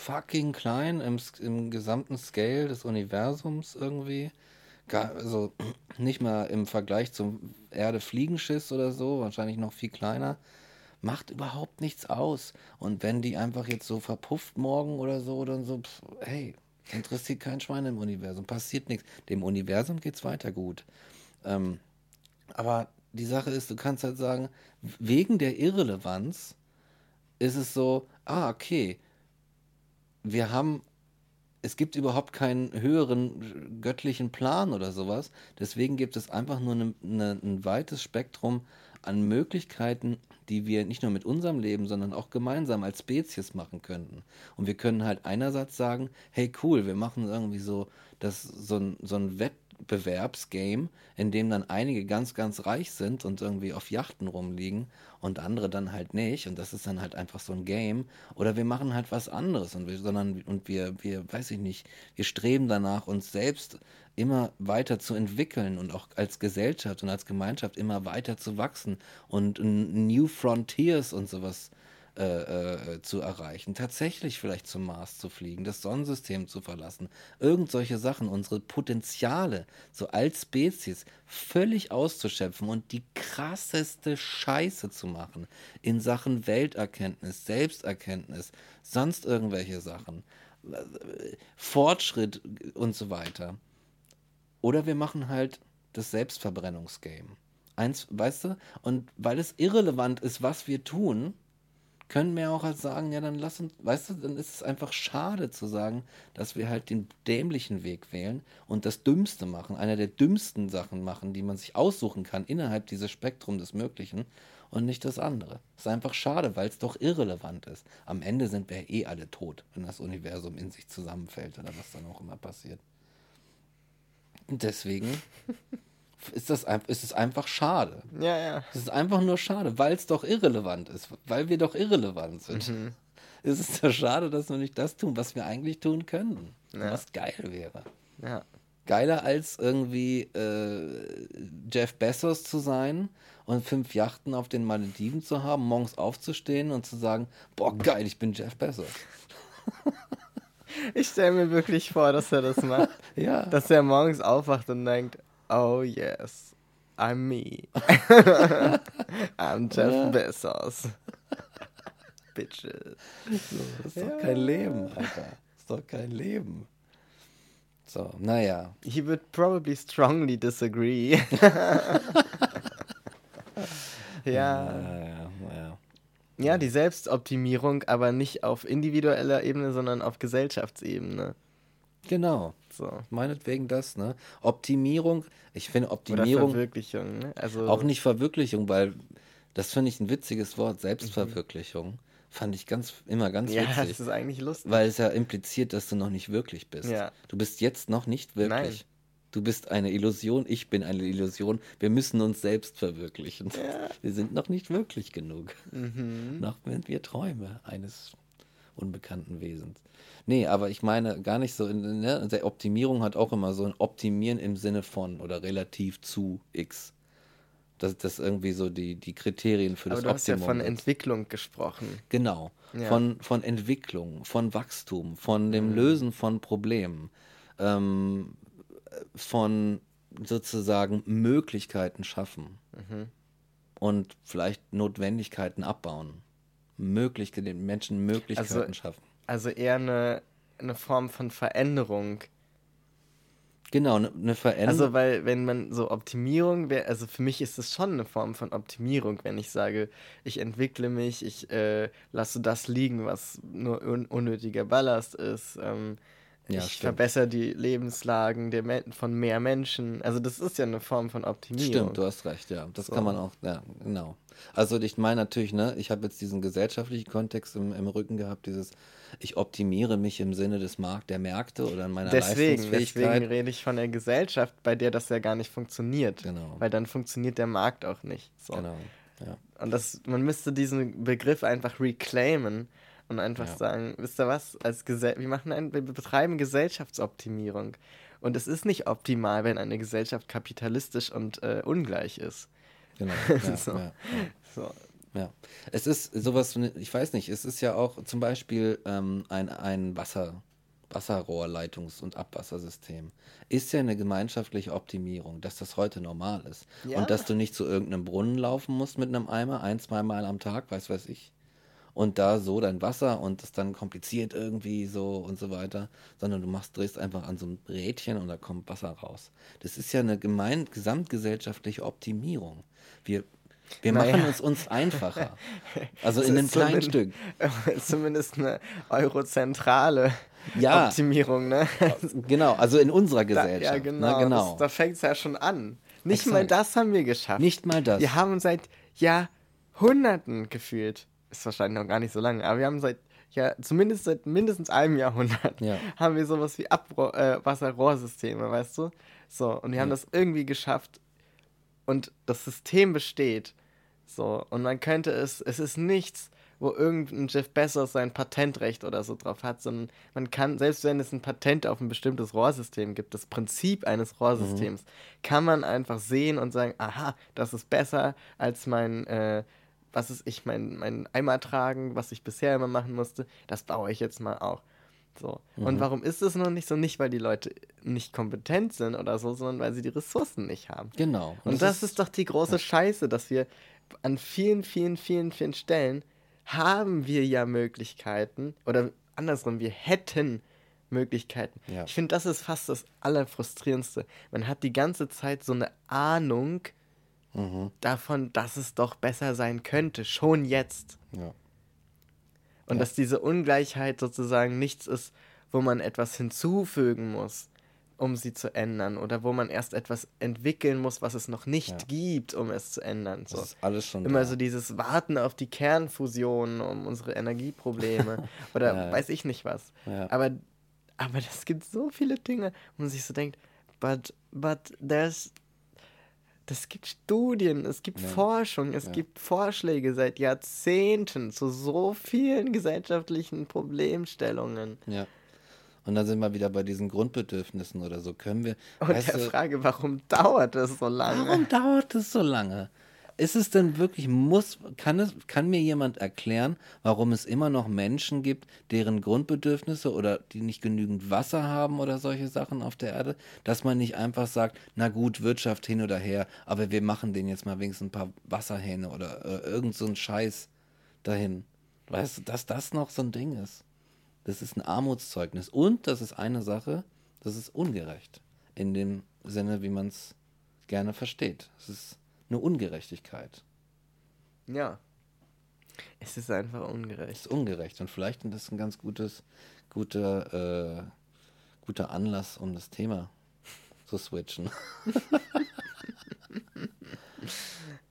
fucking klein im, im gesamten Scale des Universums irgendwie. Gar, also nicht mal im Vergleich zum Erde-Fliegenschiss oder so, wahrscheinlich noch viel kleiner. Macht überhaupt nichts aus. Und wenn die einfach jetzt so verpufft morgen oder so, dann so, pff, hey, interessiert kein Schwein im Universum, passiert nichts. Dem Universum geht's weiter gut. Ähm, aber die Sache ist, du kannst halt sagen, wegen der Irrelevanz ist es so, ah, okay, wir haben, es gibt überhaupt keinen höheren göttlichen Plan oder sowas. Deswegen gibt es einfach nur eine, eine, ein weites Spektrum an Möglichkeiten, die wir nicht nur mit unserem Leben, sondern auch gemeinsam als Spezies machen könnten. Und wir können halt einerseits sagen, hey cool, wir machen irgendwie so, das, so ein, so ein Wett, Wettbewerbsgame, in dem dann einige ganz, ganz reich sind und irgendwie auf Yachten rumliegen und andere dann halt nicht. Und das ist dann halt einfach so ein Game. Oder wir machen halt was anderes und wir, sondern und wir, wir, weiß ich nicht, wir streben danach, uns selbst immer weiter zu entwickeln und auch als Gesellschaft und als Gemeinschaft immer weiter zu wachsen und New Frontiers und sowas äh, äh, zu erreichen, tatsächlich vielleicht zum Mars zu fliegen, das Sonnensystem zu verlassen, irgend solche Sachen, unsere Potenziale so als Spezies völlig auszuschöpfen und die krasseste Scheiße zu machen in Sachen Welterkenntnis, Selbsterkenntnis, sonst irgendwelche Sachen, Fortschritt und so weiter. Oder wir machen halt das Selbstverbrennungsgame. Eins, weißt du? Und weil es irrelevant ist, was wir tun, können wir auch halt sagen, ja, dann lass uns, weißt du, dann ist es einfach schade zu sagen, dass wir halt den dämlichen Weg wählen und das Dümmste machen, einer der dümmsten Sachen machen, die man sich aussuchen kann innerhalb dieses Spektrum des Möglichen und nicht das andere. Das ist einfach schade, weil es doch irrelevant ist. Am Ende sind wir eh alle tot, wenn das Universum in sich zusammenfällt oder was dann auch immer passiert. Deswegen ist, das, ist es einfach schade. Ja, ja. Es ist einfach nur schade, weil es doch irrelevant ist, weil wir doch irrelevant sind. Mhm. Es ist doch schade, dass wir nicht das tun, was wir eigentlich tun können. Ja. Was geil wäre. Ja. Geiler als irgendwie äh, Jeff Bezos zu sein und fünf Yachten auf den Malediven zu haben, morgens aufzustehen und zu sagen, boah, geil, ich bin Jeff Bezos. Ich stelle mir wirklich vor, dass er das macht. ja. Dass er morgens aufwacht und denkt, oh yes, I'm me. I'm Jeff ja. Bezos. Bitches. So, das ist ja. doch kein Leben, Alter. Das ist doch kein Leben. So, naja. He would probably strongly disagree. ja. Ja, ja. Ja, die Selbstoptimierung, aber nicht auf individueller Ebene, sondern auf Gesellschaftsebene. Genau. So. Meinetwegen das, ne? Optimierung, ich finde Optimierung. Oder Verwirklichung, ne? Also auch nicht Verwirklichung, weil das finde ich ein witziges Wort, Selbstverwirklichung. Mhm. Fand ich ganz, immer ganz ja, witzig. Ja, das ist eigentlich lustig. Weil es ja impliziert, dass du noch nicht wirklich bist. Ja. Du bist jetzt noch nicht wirklich. Nein. Du bist eine Illusion, ich bin eine Illusion. Wir müssen uns selbst verwirklichen. Ja. Wir sind noch nicht wirklich genug. Mhm. Noch sind wir Träume eines unbekannten Wesens. Nee, aber ich meine gar nicht so, in, ne? Der Optimierung hat auch immer so ein Optimieren im Sinne von oder relativ zu X. Das, das irgendwie so die, die Kriterien für das Aber du Optimum. hast ja von Entwicklung gesprochen. Genau. Ja. Von, von Entwicklung, von Wachstum, von dem mhm. Lösen von Problemen. Ähm, von sozusagen Möglichkeiten schaffen mhm. und vielleicht Notwendigkeiten abbauen. Möglich, den Menschen Möglichkeiten also, schaffen. Also eher eine, eine Form von Veränderung. Genau, eine, eine Veränderung. Also, weil, wenn man so Optimierung wäre, also für mich ist es schon eine Form von Optimierung, wenn ich sage, ich entwickle mich, ich äh, lasse das liegen, was nur un unnötiger Ballast ist. Ähm, ja, ich verbessere die Lebenslagen von mehr Menschen. Also das ist ja eine Form von Optimierung. Stimmt, du hast recht, ja. Das so. kann man auch, ja, genau. Also ich meine natürlich, ne, ich habe jetzt diesen gesellschaftlichen Kontext im, im Rücken gehabt, dieses, ich optimiere mich im Sinne des Markt der Märkte oder in meiner deswegen, Leistungsfähigkeit. Deswegen rede ich von der Gesellschaft, bei der das ja gar nicht funktioniert. Genau. Weil dann funktioniert der Markt auch nicht. So. Genau. Ja. Und das, man müsste diesen Begriff einfach reclaimen und einfach ja. sagen, wisst ihr was, als Gesell wir machen ein, wir betreiben Gesellschaftsoptimierung. Und es ist nicht optimal, wenn eine Gesellschaft kapitalistisch und äh, ungleich ist. Genau. Ja, so. Ja, so. ja. Es ist sowas, ich weiß nicht, es ist ja auch zum Beispiel ähm, ein, ein Wasser, Wasserrohrleitungs- und Abwassersystem. Ist ja eine gemeinschaftliche Optimierung, dass das heute normal ist. Ja. Und dass du nicht zu irgendeinem Brunnen laufen musst mit einem Eimer, ein, zweimal am Tag, weiß weiß ich und da so dein Wasser und das dann kompliziert irgendwie so und so weiter, sondern du machst, drehst einfach an so ein Rädchen und da kommt Wasser raus. Das ist ja eine gemein, gesamtgesellschaftliche Optimierung. Wir, wir naja. machen es uns einfacher. Also in einem kleinen Stück. Zumindest eine eurozentrale ja. Optimierung, ne? Genau, also in unserer Gesellschaft. Da, ja, genau. Na, genau. Das, da fängt es ja schon an. Nicht Exakt. mal das haben wir geschafft. Nicht mal das. Wir haben seit Jahrhunderten gefühlt ist wahrscheinlich noch gar nicht so lange, aber wir haben seit ja, zumindest seit mindestens einem Jahrhundert, Ja. haben wir sowas wie Abwasserrohrsysteme, weißt du? So, und wir haben das irgendwie geschafft und das System besteht. So, und man könnte es, es ist nichts, wo irgendein Jeff Bezos sein Patentrecht oder so drauf hat, sondern man kann, selbst wenn es ein Patent auf ein bestimmtes Rohrsystem gibt, das Prinzip eines Rohrsystems, kann man einfach sehen und sagen, aha, das ist besser als mein, äh, was ist ich, mein, mein Eimer tragen, was ich bisher immer machen musste, das baue ich jetzt mal auch. So. Und warum ist es noch nicht so? Nicht, weil die Leute nicht kompetent sind oder so, sondern weil sie die Ressourcen nicht haben. Genau. Und das, ist, doch die große Scheiße, dass wir an vielen, vielen, vielen, vielen Stellen haben wir ja Möglichkeiten oder andersrum, wir hätten Möglichkeiten. Ja. Ich finde, das ist fast das Allerfrustrierendste. Man hat die ganze Zeit so eine Ahnung Mhm. davon, dass es doch besser sein könnte, schon jetzt. Ja. Und Ja. dass diese Ungleichheit sozusagen nichts ist, wo man etwas hinzufügen muss, um sie zu ändern. Oder wo man erst etwas entwickeln muss, was es noch nicht Ja. gibt, um es zu ändern. So. Das ist alles schon Immer da. so dieses Warten auf die Kernfusion, um unsere Energieprobleme. oder Ja, weiß ich nicht was. Aber, aber es gibt so viele Dinge, wo man sich so denkt, but, but there's. Das gibt Studien, es gibt Ja. Forschung, es Ja. gibt Vorschläge seit Jahrzehnten zu so vielen gesellschaftlichen Problemstellungen. Ja. Und dann sind wir wieder bei diesen Grundbedürfnissen oder so. Können wir. Und der du, Frage, warum dauert es so lange? warum dauert es so lange? Ist es denn wirklich, muss, kann es, kann mir jemand erklären, warum es immer noch Menschen gibt, deren Grundbedürfnisse oder die nicht genügend Wasser haben oder solche Sachen auf der Erde, dass man nicht einfach sagt, na gut, Wirtschaft hin oder her, aber wir machen denen jetzt mal wenigstens ein paar Wasserhähne oder äh, irgend so ein Scheiß dahin. Weißt du, dass das noch so ein Ding ist? Das ist ein Armutszeugnis. Und das ist eine Sache, das ist ungerecht. In dem Sinne, wie man es gerne versteht. Es ist eine Ungerechtigkeit. Ja. Es ist einfach Es ungerecht. ist ungerecht. Und vielleicht ist das ein ganz gutes, guter, äh, guter Anlass, um das Thema zu switchen.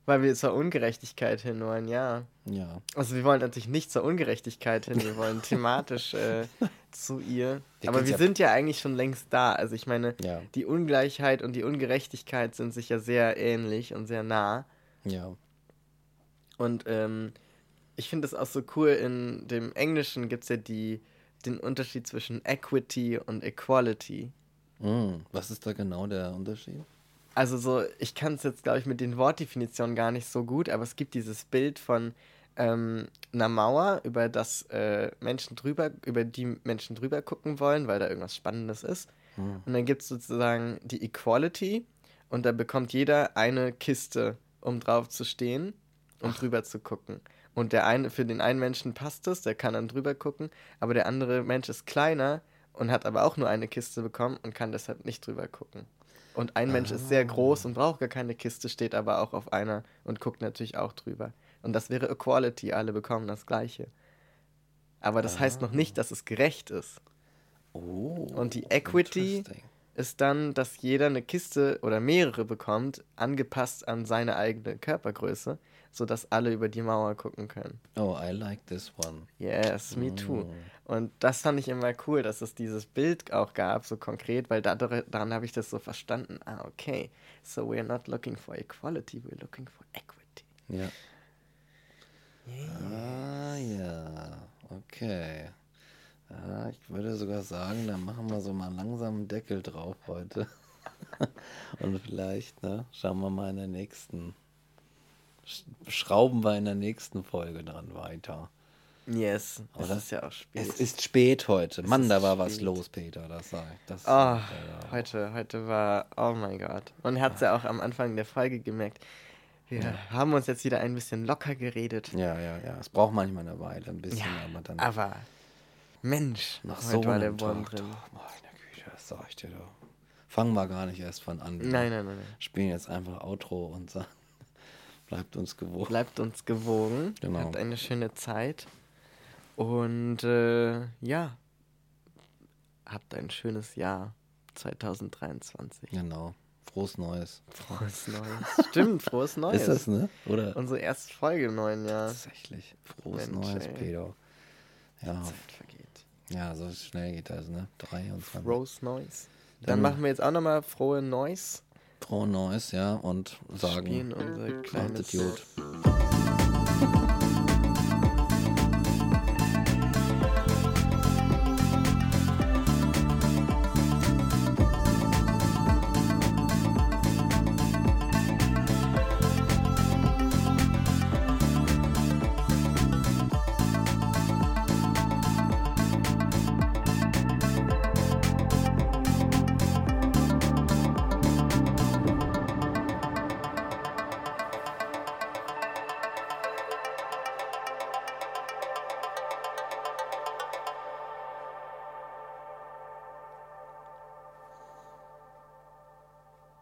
Weil wir zur Ungerechtigkeit hin wollen, ja. ja. Also wir wollen natürlich nicht zur Ungerechtigkeit hin, wir wollen thematisch äh, zu ihr. Wir Aber wir ja- sind ja eigentlich schon längst da. Also ich meine, Ja. die Ungleichheit und die Ungerechtigkeit sind sich ja sehr ähnlich und sehr nah. Ja. Und ähm, ich finde es auch so cool, in dem Englischen gibt es ja die, den Unterschied zwischen Equity und Equality. Hm. Was ist da genau der Unterschied? Also so, ich kann es jetzt, glaube ich, mit den Wortdefinitionen gar nicht so gut, aber es gibt dieses Bild von ähm, einer Mauer, über das äh, Menschen drüber, über die Menschen drüber gucken wollen, weil da irgendwas Spannendes ist. Hm. Und dann gibt es sozusagen die Equality und da bekommt jeder eine Kiste, um drauf zu stehen und drüber zu gucken. Und der eine, für den einen Menschen passt es, der kann dann drüber gucken, aber der andere Mensch ist kleiner und hat aber auch nur eine Kiste bekommen und kann deshalb nicht drüber gucken. Und ein Mensch ist sehr groß und braucht gar keine Kiste, steht aber auch auf einer und guckt natürlich auch drüber. Und das wäre Equality, alle bekommen das Gleiche. Aber das heißt noch nicht, dass es gerecht ist. Oh. Und die Equity ist dann, dass jeder eine Kiste oder mehrere bekommt, angepasst an seine eigene Körpergröße, sodass alle über die Mauer gucken können. Oh, I like this one. Yes, me too. Mm. Und das fand ich immer cool, dass es dieses Bild auch gab, so konkret, weil dadurch, daran habe ich das so verstanden. Ah, okay. So we're not looking for equality, we're looking for equity. Ja. Ah ja, okay. Ja, ich würde sogar sagen, da machen wir so mal langsam einen Deckel drauf heute. Und vielleicht, ne, schauen wir mal in der nächsten, schrauben wir in der nächsten Folge dran weiter. Yes, es Oder? ist ja auch spät. Es ist spät heute. Mann, ist da war was spät. los, Peter, das sag ich. Das, ja. heute, heute war, oh mein Gott. Man hat es ja auch am Anfang der Folge gemerkt. Wir haben uns jetzt wieder ein bisschen locker geredet. ja, ja, ja. Es braucht manchmal eine Weile, ein bisschen, Ja, aber dann Aber, Mensch, nach heute so war der Wurm drin. doch, meine Güte, das sag ich dir doch. Fangen wir gar nicht erst von an. Nein, nein, nein, nein. Spielen jetzt einfach Outro und sagen, bleibt uns gewogen. Bleibt uns gewogen. Genau. Habt eine schöne Zeit. Und äh, ja, habt ein schönes Jahr 2023. Genau. Frohes Neues. Frohes Neues. Stimmt, frohes Neues. Ist das, ne? Oder? Unsere erste Folge im neuen Jahr. Tatsächlich. Frohes Mensch, Neues, ey. Peter. Ja, Zeit vergeht. ja, so schnell geht das, ne? 23. Rose Noise. Dann- Dann machen wir jetzt auch nochmal frohe Noise. Frohe Neues, ja, und sagen, macht gut.